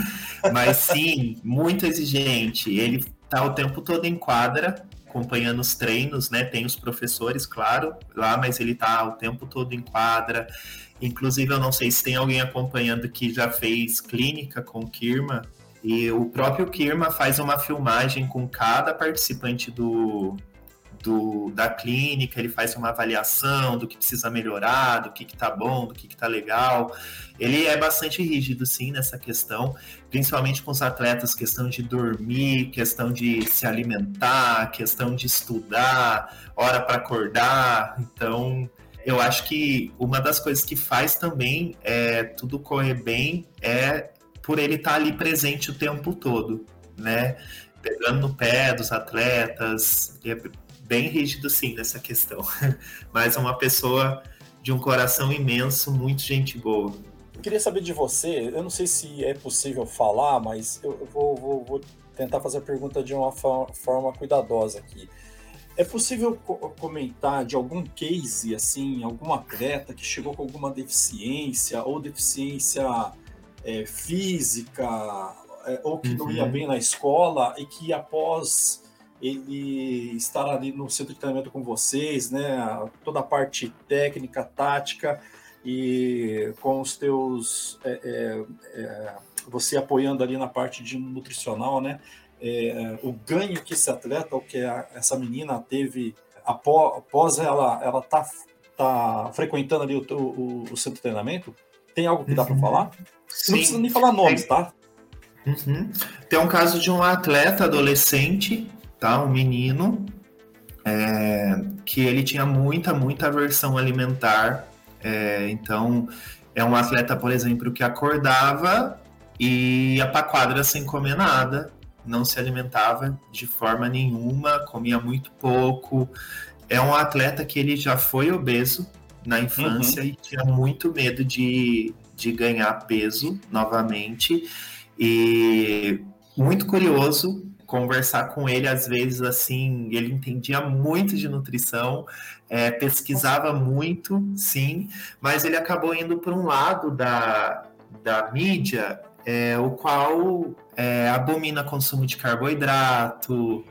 Mas sim, muito exigente. Ele tá o tempo todo em quadra, acompanhando os treinos, né? Tem os professores, claro, lá, mas ele tá o tempo todo em quadra. Inclusive, eu não sei se tem alguém acompanhando que já fez clínica com Kirma. E o próprio Kirma faz uma filmagem com cada participante do, do, da clínica, ele faz uma avaliação do que precisa melhorar, do que, que tá bom, do que, que tá legal. Ele é bastante rígido, sim, nessa questão, principalmente com os atletas, questão de dormir, questão de se alimentar, questão de estudar, hora para acordar. Então, eu acho que uma das coisas que faz também é tudo correr bem é por ele estar tá ali presente o tempo todo, né? Pegando no pé dos atletas, bem rígido sim nessa questão, mas é uma pessoa de um coração imenso, muito gente boa. Eu queria saber de você, eu não sei se é possível falar, mas eu vou, vou, vou tentar fazer a pergunta de uma forma cuidadosa aqui. É possível comentar de algum case, assim, algum atleta que chegou com alguma deficiência ou deficiência é, física é, ou que uhum. não ia uhum. bem na escola e que após ele estar ali no centro de treinamento com vocês, né? Toda a parte técnica, tática e com os teus é, é, é, você apoiando ali na parte de nutricional, né? É, o ganho que esse atleta ou que a, essa menina teve após, após ela ela tá, tá frequentando ali o, o, o centro de treinamento, tem algo que dá para uhum. falar? Sim. Não precisa nem falar nomes, tá? Uhum. Tem um caso de um atleta adolescente tá? Um menino é, que ele tinha muita, muita aversão alimentar. É, então, é um atleta, por exemplo, que acordava e ia para quadra sem comer nada, não se alimentava de forma nenhuma, comia muito pouco. É um atleta que ele já foi obeso na infância uhum. e tinha muito medo de, de ganhar peso novamente. E muito curioso, conversar com ele, às vezes, assim, ele entendia muito de nutrição, é, pesquisava muito, sim, mas ele acabou indo para um lado da, da mídia, é, o qual é, abomina consumo de carboidrato,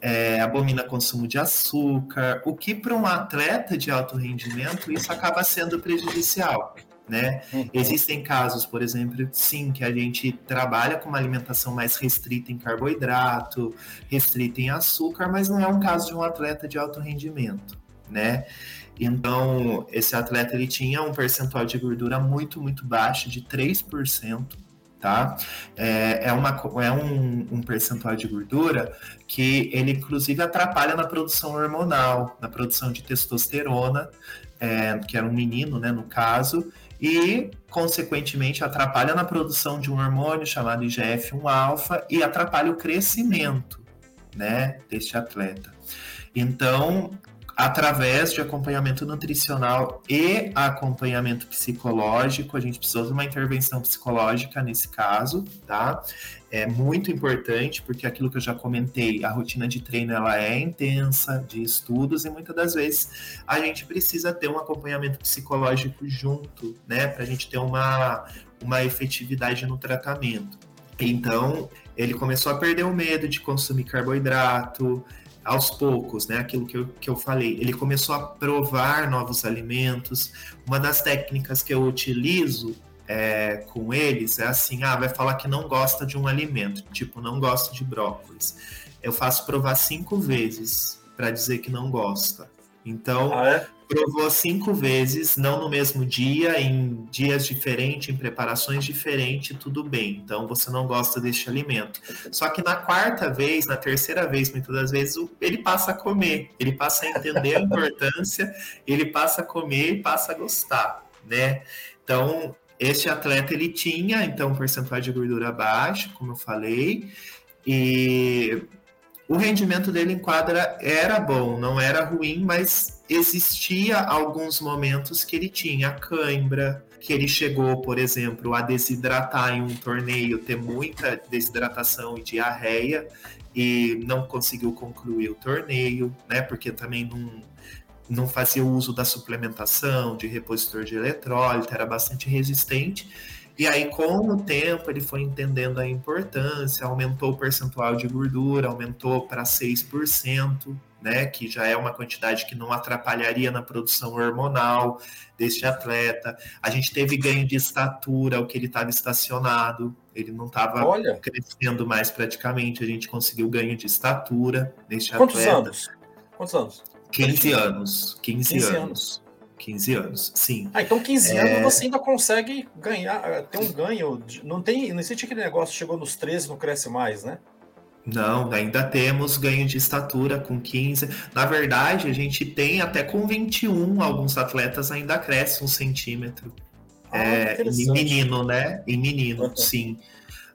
é, abomina consumo de açúcar, o que para um atleta de alto rendimento isso acaba sendo prejudicial né? Uhum. Existem casos, por exemplo, sim, que a gente trabalha com uma alimentação mais restrita em carboidrato, restrita em açúcar, mas não é um caso de um atleta de alto rendimento, né? Então, esse atleta ele tinha um percentual de gordura muito, muito baixo, de 3%, tá? É, é, uma, é um, um, percentual de gordura que ele, inclusive, atrapalha na produção hormonal, na produção de testosterona, é, que era um menino, né, no caso, e, consequentemente, atrapalha na produção de um hormônio chamado IGF-1-alfa e atrapalha o crescimento né, deste atleta. Então, através de acompanhamento nutricional e acompanhamento psicológico. A gente precisa de uma intervenção psicológica nesse caso, tá? É muito importante porque aquilo que eu já comentei, a rotina de treino ela é intensa, de estudos e muitas das vezes a gente precisa ter um acompanhamento psicológico junto, né, para a gente ter uma uma efetividade no tratamento. Então, ele começou a perder o medo de consumir carboidrato, aos poucos, né? Aquilo que eu, que eu falei. Ele começou a provar novos alimentos. Uma das técnicas que eu utilizo é, com eles é assim: ah, vai falar que não gosta de um alimento, tipo, não gosta de brócolis. Eu faço provar cinco vezes para dizer que não gosta. Então, ah, é? provou cinco vezes, não no mesmo dia, em dias diferentes, em preparações diferentes, tudo bem. Então você não gosta deste alimento. Só que na quarta vez, na terceira vez, muitas das vezes, ele passa a comer, ele passa a entender a importância, ele passa a comer e passa a gostar, né? Então, este atleta ele tinha então um percentual de gordura baixo, como eu falei, e o rendimento dele em quadra era bom, não era ruim, mas existia alguns momentos que ele tinha cãibra, que ele chegou, por exemplo, a desidratar em um torneio, ter muita desidratação e diarreia e não conseguiu concluir o torneio, né? Porque também não, não fazia uso da suplementação, de repositor de eletrólito, era bastante resistente. E aí, com o tempo, ele foi entendendo a importância, aumentou o percentual de gordura, aumentou para 6%, né, que já é uma quantidade que não atrapalharia na produção hormonal deste atleta. A gente teve ganho de estatura, o que ele estava estacionado, ele não estava crescendo mais praticamente. A gente conseguiu ganho de estatura neste Quantos atleta. Anos? Quantos anos? 15 anos. 15, 15 anos. anos. 15 anos, sim. Ah, então 15 é... anos você ainda consegue ganhar, eh, ter um ganho. Não tem, não existe aquele negócio, chegou nos 13, não cresce mais, né? Não, ainda temos ganho de estatura com 15. Na verdade, a gente tem até com 21, alguns atletas ainda crescem um centímetro. Ah, é, em menino, né? Em menino, uhum. sim.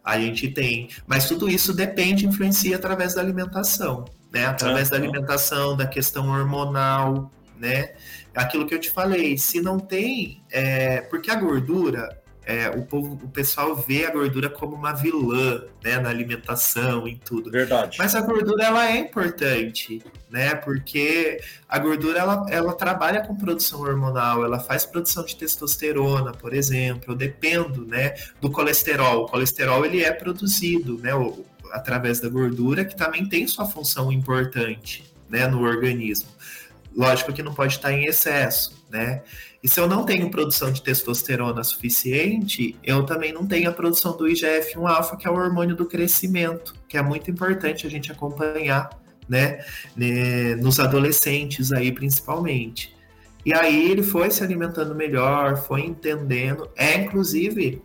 A gente tem. Mas tudo isso depende, influencia através da alimentação, né? Através uhum. da alimentação, da questão hormonal, né? Aquilo que eu te falei, se não tem, é, porque a gordura, é, o povo, o pessoal vê a gordura como uma vilã, né, na alimentação, em tudo. Verdade. Mas a gordura ela é importante, né, porque a gordura ela, ela trabalha com produção hormonal, ela faz produção de testosterona, por exemplo. Eu dependo, né, do colesterol. O colesterol ele é produzido, né, através da gordura, que também tem sua função importante, né, no organismo. Lógico que não pode estar em excesso, né? E se eu não tenho produção de testosterona suficiente, eu também não tenho a produção do IGF-1-alfa, que é o hormônio do crescimento, que é muito importante a gente acompanhar, né? Nos adolescentes aí, principalmente. E aí ele foi se alimentando melhor, foi entendendo. É, inclusive,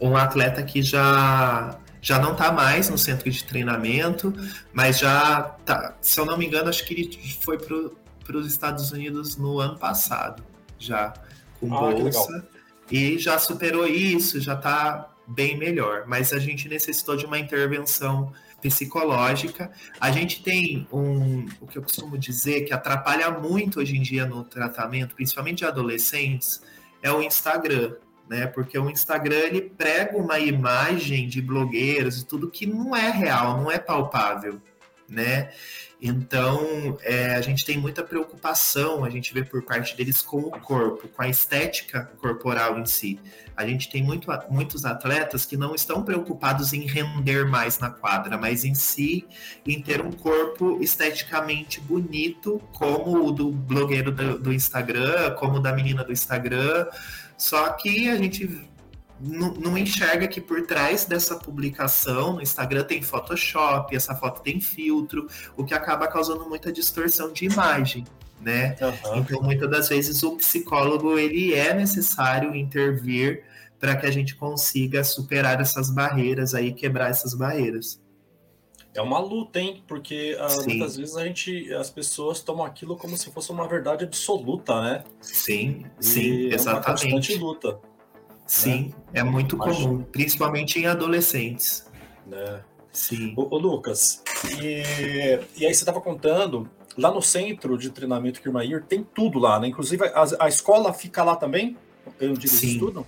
um atleta que já já não está mais no centro de treinamento, mas já tá, se eu não me engano, acho que ele foi pro para os Estados Unidos no ano passado, já com ah, bolsa. E já superou isso, já está bem melhor. Mas a gente necessitou de uma intervenção psicológica. A gente tem um, o que eu costumo dizer, que atrapalha muito hoje em dia no tratamento, principalmente de adolescentes, é o Instagram. né? Porque o Instagram ele prega uma imagem de blogueiros e tudo que não é real, não é palpável, né? Então, é, a gente tem muita preocupação, a gente vê por parte deles com o corpo, com a estética corporal em si. A gente tem muito, muitos atletas que não estão preocupados em render mais na quadra, mas em si, em ter um corpo esteticamente bonito, como o do blogueiro do, do Instagram, como o da menina do Instagram. Só que a gente não, não, enxerga que por trás dessa publicação no Instagram tem Photoshop, essa foto tem filtro, o que acaba causando muita distorção de imagem, né? Uhum. Então, muitas das vezes o psicólogo ele é necessário intervir para que a gente consiga superar essas barreiras aí, quebrar essas barreiras. É uma luta, hein? Porque uh, muitas vezes a gente, as pessoas tomam aquilo como se fosse uma verdade absoluta, né? Sim, e sim, exatamente. É uma constante luta. Sim, né? é muito comum, principalmente em adolescentes. Né? Sim. Ô, ô Lucas, e, e aí você estava contando, lá no centro de treinamento Kirmair tem tudo lá, né? Inclusive a, a escola fica lá também? Onde eles Sim. estudam?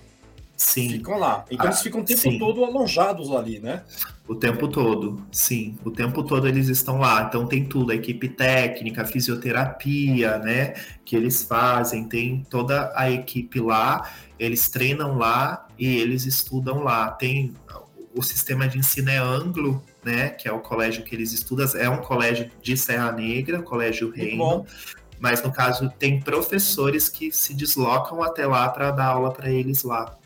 Sim. Ficam lá. Então ah, eles ficam o tempo sim. todo alojados ali, né? O tempo todo, sim. O tempo todo eles estão lá. Então tem tudo, a equipe técnica, a fisioterapia, né? Que eles fazem, tem toda a equipe lá, eles treinam lá e eles estudam lá. Tem o sistema de ensino é Anglo, né? Que é o colégio que eles estudam, é um colégio de Serra Negra, Colégio Reino. Mas no caso tem professores que se deslocam até lá para dar aula para eles lá.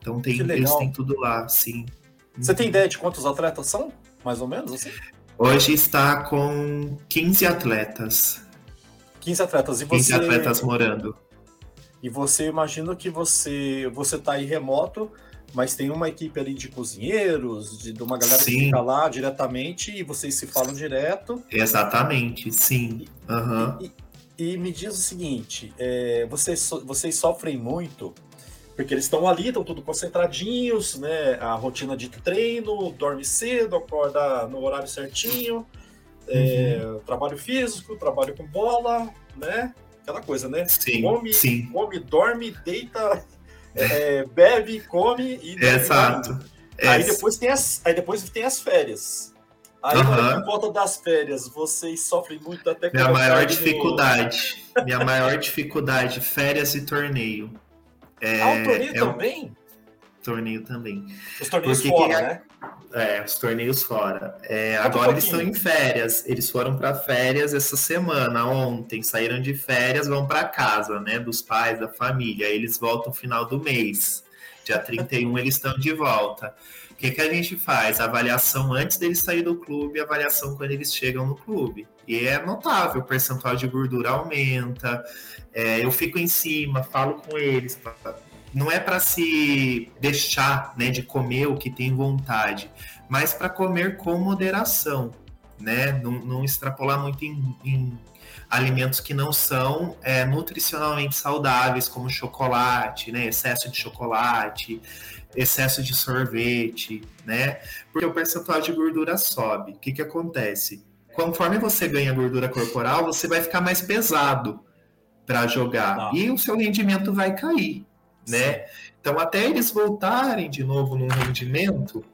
Então tem, eles têm tudo lá, sim. Você tem ideia de quantos atletas são? Mais ou menos assim? Hoje está com 15 atletas. 15 atletas. E você... 15 atletas morando. E você imagina que você você está aí remoto, mas tem uma equipe ali de cozinheiros, de, de uma galera sim. que fica lá diretamente e vocês se falam direto. Exatamente, sim. Uhum. E, e, e, me diz o seguinte: é, vocês, vocês sofrem muito porque eles estão ali, estão tudo concentradinhos, né? A rotina de treino, dorme cedo, acorda no horário certinho, é, uhum. é, trabalho físico, trabalho com bola, né? Aquela coisa, né? Sim, come, sim. come, dorme, deita, é, bebe, come e Exato. Aí depois tem as, aí depois tem as férias. Aí, uhum. por volta das férias, vocês sofrem muito até Minha maior dificuldade. No... Minha maior dificuldade, férias e torneio. É, ah, o torneio é também? O torneio também. Os torneios Porque fora, né? É, os torneios fora. É, agora um eles estão em férias. Eles foram para férias essa semana, ontem. Saíram de férias, vão para casa, né? Dos pais, da família. Aí eles voltam no final do mês. Dia 31 eles estão de volta. O que, que a gente faz? Avaliação antes deles sair do clube, avaliação quando eles chegam no clube. E é notável, o percentual de gordura aumenta. É, eu fico em cima, falo com eles. Não é para se deixar né, de comer o que tem vontade, mas para comer com moderação, né? Não, não extrapolar muito em, em, alimentos que não são é, nutricionalmente saudáveis, como chocolate, né? Excesso de chocolate, excesso de sorvete, né? Porque o percentual de gordura sobe. O que, que acontece? Conforme você ganha gordura corporal, você vai ficar mais pesado para jogar tá. e o seu rendimento vai cair, né? Então até eles voltarem de novo no rendimento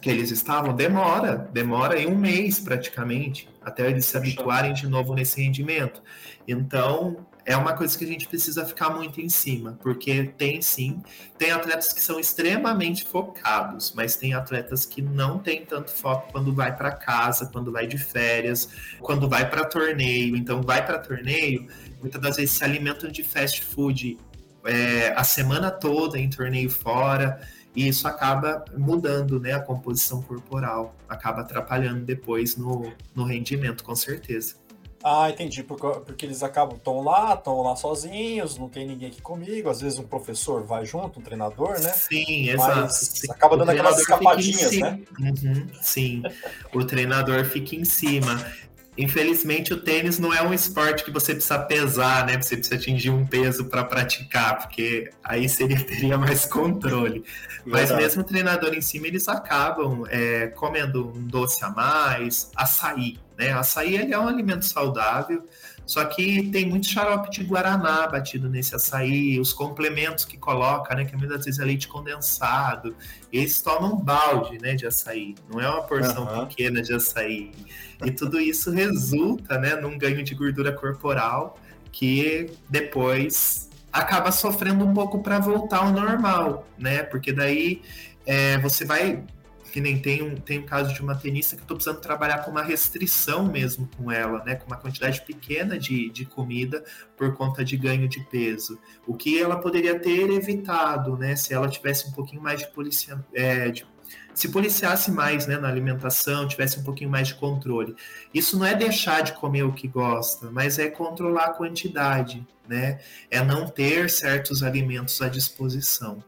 que eles estavam demora, demora aí um mês praticamente até eles se habituarem de novo nesse rendimento. Então é uma coisa que a gente precisa ficar muito em cima, porque tem sim, tem atletas que são extremamente focados, mas tem atletas que não têm tanto foco quando vai para casa, quando vai de férias, quando vai para torneio. Então vai para torneio, muitas das vezes se alimentam de fast food é, a semana toda em torneio fora, e isso acaba mudando né, a composição corporal, acaba atrapalhando depois no, no rendimento, com certeza. Ah, entendi, porque, porque eles acabam, estão lá, estão lá sozinhos, não tem ninguém aqui comigo, às vezes um professor vai junto, um treinador, né? Sim, exato. Acaba dando aquelas escapadinhas, né? Uhum, sim, o treinador fica em cima. Infelizmente, o tênis não é um esporte que você precisa pesar, né? Você precisa atingir um peso para praticar, porque aí seria, teria mais controle. Mas mesmo o treinador em cima, eles acabam é, comendo um doce a mais, açaí, né? Açaí ele é um alimento saudável, só que tem muito xarope de guaraná batido nesse açaí, os complementos que coloca, né? Que muitas vezes é leite condensado. Eles tomam balde, né? De açaí. Não é uma porção uhum. pequena de açaí. E tudo isso resulta, né? Num ganho de gordura corporal que depois acaba sofrendo um pouco para voltar ao normal, né? Porque daí é, você vai que nem tem um, tem um caso de uma tenista que eu tô precisando trabalhar com uma restrição mesmo com ela, né? Com uma quantidade pequena de, de comida por conta de ganho de peso. O que ela poderia ter evitado, né? Se ela tivesse um pouquinho mais de policia, é, de, se policiasse mais né, na alimentação, tivesse um pouquinho mais de controle. Isso não é deixar de comer o que gosta, mas é controlar a quantidade, né? É não ter certos alimentos à disposição.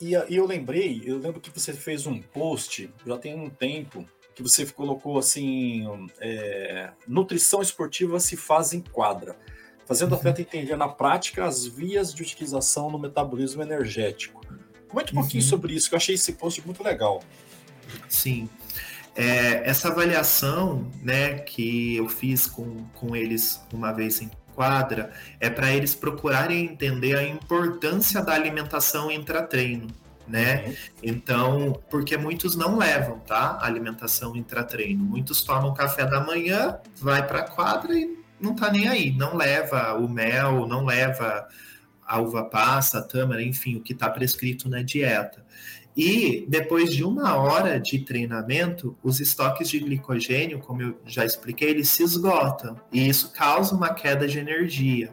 E, e eu lembrei, eu lembro que você fez um post, já tem um tempo, que você colocou assim: é, nutrição esportiva se faz em quadra, fazendo o uhum. atleta entender na prática as vias de utilização no metabolismo energético. Comente um uhum. pouquinho sobre isso, que eu achei esse post muito legal. Sim. É, essa avaliação né, que eu fiz com, com eles uma vez em quadra é para eles procurarem entender a importância da alimentação intratreino, né? Então, porque muitos não levam, tá? Alimentação intratreino. Muitos tomam café da manhã, vai para a quadra e não tá nem aí, não leva o mel, não leva a uva passa, a tâmara, enfim, o que está prescrito na dieta. E depois de uma hora de treinamento, os estoques de glicogênio, como eu já expliquei, eles se esgotam e isso causa uma queda de energia.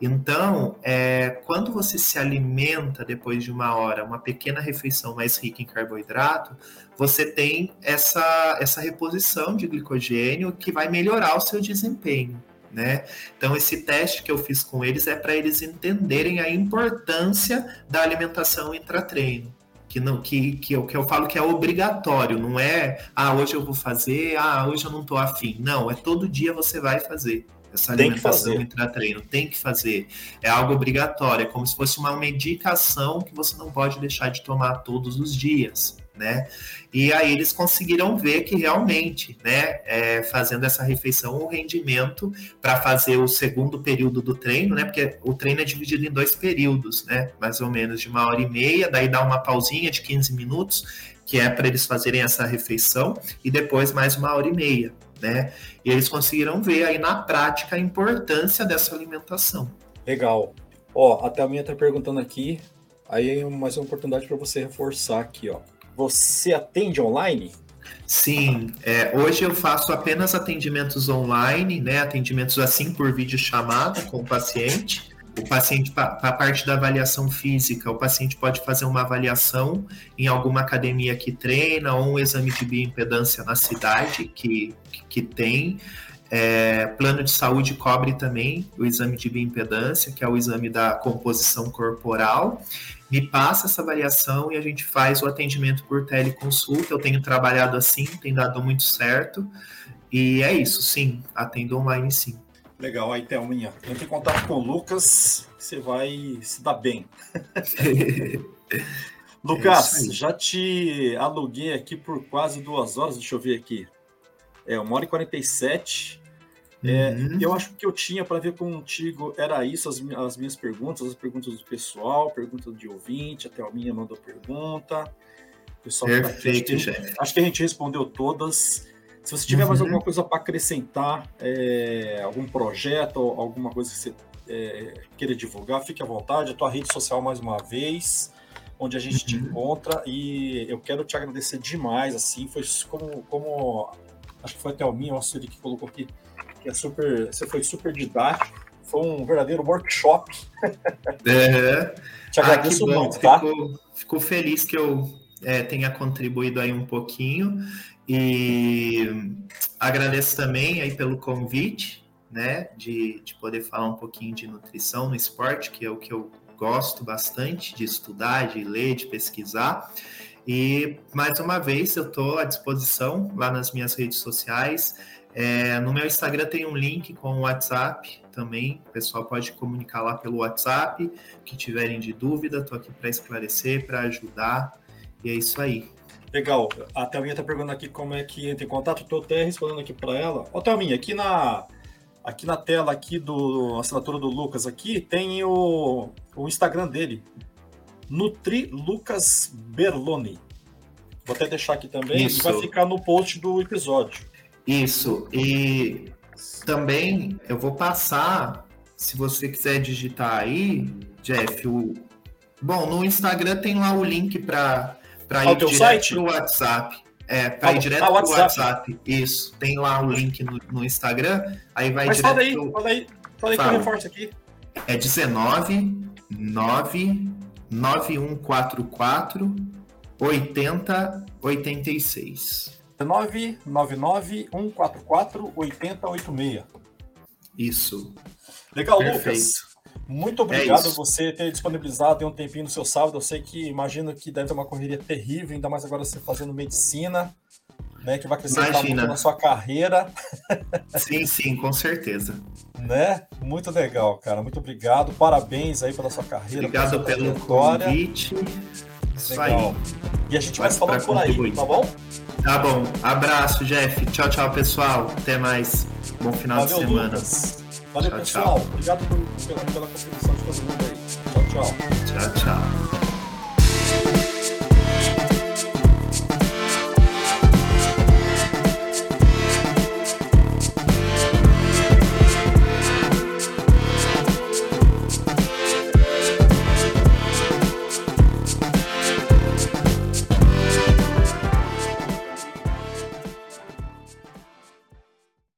Então, é, quando você se alimenta depois de uma hora, uma pequena refeição mais rica em carboidrato, você tem essa, essa reposição de glicogênio que vai melhorar o seu desempenho. Né? Então, esse teste que eu fiz com eles é para eles entenderem a importância da alimentação intratreino que não que, que, eu, que eu falo que é obrigatório, não é ah, hoje eu vou fazer, ah, hoje eu não tô afim. Não, é todo dia você vai fazer essa alimentação intra-treino. Tem que fazer. É algo obrigatório, é como se fosse uma medicação que você não pode deixar de tomar todos os dias né? E aí eles conseguiram ver que realmente, né, é, fazendo essa refeição, o rendimento para fazer o segundo período do treino, né? Porque o treino é dividido em dois períodos, né? Mais ou menos de uma hora e meia, daí dá uma pausinha de 15 minutos, que é para eles fazerem essa refeição, e depois mais uma hora e meia, né? E eles conseguiram ver aí na prática a importância dessa alimentação. Legal. Ó, a minha tá perguntando aqui, aí é mais uma oportunidade para você reforçar aqui, ó. Você atende online? Sim, é, hoje eu faço apenas atendimentos online, né? Atendimentos assim por vídeo chamada com o paciente. O paciente, para a parte da avaliação física, o paciente pode fazer uma avaliação em alguma academia que treina ou um exame de bioimpedância na cidade que, que tem. É, plano de saúde cobre também o exame de bioimpedância, que é o exame da composição corporal me passa essa avaliação e a gente faz o atendimento por teleconsulta. Eu tenho trabalhado assim, tem dado muito certo. E é isso, sim, atendo online sim. Legal, aí Thelminha, entre em contato com o Lucas, você vai se dar bem. Lucas, é já te aluguei aqui por quase duas horas, deixa eu ver aqui. É, uma hora e 47. É, uhum. Eu acho que eu tinha para ver contigo era isso, as, as, minhas perguntas, as perguntas do pessoal, perguntas de ouvinte, até a minha mandou pergunta. Pessoal Perfeito, tá acho, acho que a gente respondeu todas. Se você tiver uhum. mais alguma coisa para acrescentar, é, algum projeto, alguma coisa que você é, queira divulgar, fique à vontade. A tua rede social mais uma vez, onde a gente uhum. te encontra. E eu quero te agradecer demais. Assim, foi como, como acho que foi até o minha, o que colocou aqui que é super, você foi super didático, foi um verdadeiro workshop. É. Te agradeço ah, muito, tá? Fico, fico, feliz que eu é, tenha contribuído aí um pouquinho e agradeço também aí pelo convite, né, de, de poder falar um pouquinho de nutrição no esporte, que é o que eu gosto bastante de estudar, de ler, de pesquisar. E mais uma vez eu estou à disposição lá nas minhas redes sociais. É, no meu Instagram tem um link com o WhatsApp também. O pessoal pode comunicar lá pelo WhatsApp. Que tiverem de dúvida, estou aqui para esclarecer, para ajudar. E é isso aí. Legal. A Thelminha está perguntando aqui como é que entra em contato. Estou até respondendo aqui para ela. Ô, Thelminha, aqui na, aqui na tela aqui do assinatura do Lucas aqui tem o, o Instagram dele. Nutri Lucas Berloni. Vou até deixar aqui também Isso. e vai ficar no post do episódio. Isso. E também eu vou passar, se você quiser digitar aí, Jeff, o... bom, no Instagram tem lá o link para para ir direto site? pro WhatsApp. É, para ir direto ah, pro WhatsApp. WhatsApp. Isso. Tem lá o link no, no Instagram. Aí vai Mas direto. Fala aí, pro... fala aí, fala aí que eu reforço aqui. É 19 9 9144 8086. 19 99 144 8086. Isso. Legal, Perfeito. Lucas. Muito é obrigado é você ter disponibilizado um tempinho no seu sábado. Eu sei que imagino que deve ter uma correria terrível, ainda mais agora você fazendo medicina, né? Que vai crescer muito na sua carreira. Sim, sim, com certeza. Né? Muito legal, cara. Muito obrigado. Parabéns aí pela sua carreira. Obrigado pelo trajetória. convite. Isso legal. aí. E a gente vai se falando por aí, tá bom? Tá bom. Abraço, Jeff. Tchau, tchau, pessoal. Até mais. Bom final Valeu, de semana. Lucas. Valeu, tchau, pessoal. Tchau. Obrigado pela, pela contribuição de todo mundo aí. Tchau, tchau. Tchau, tchau.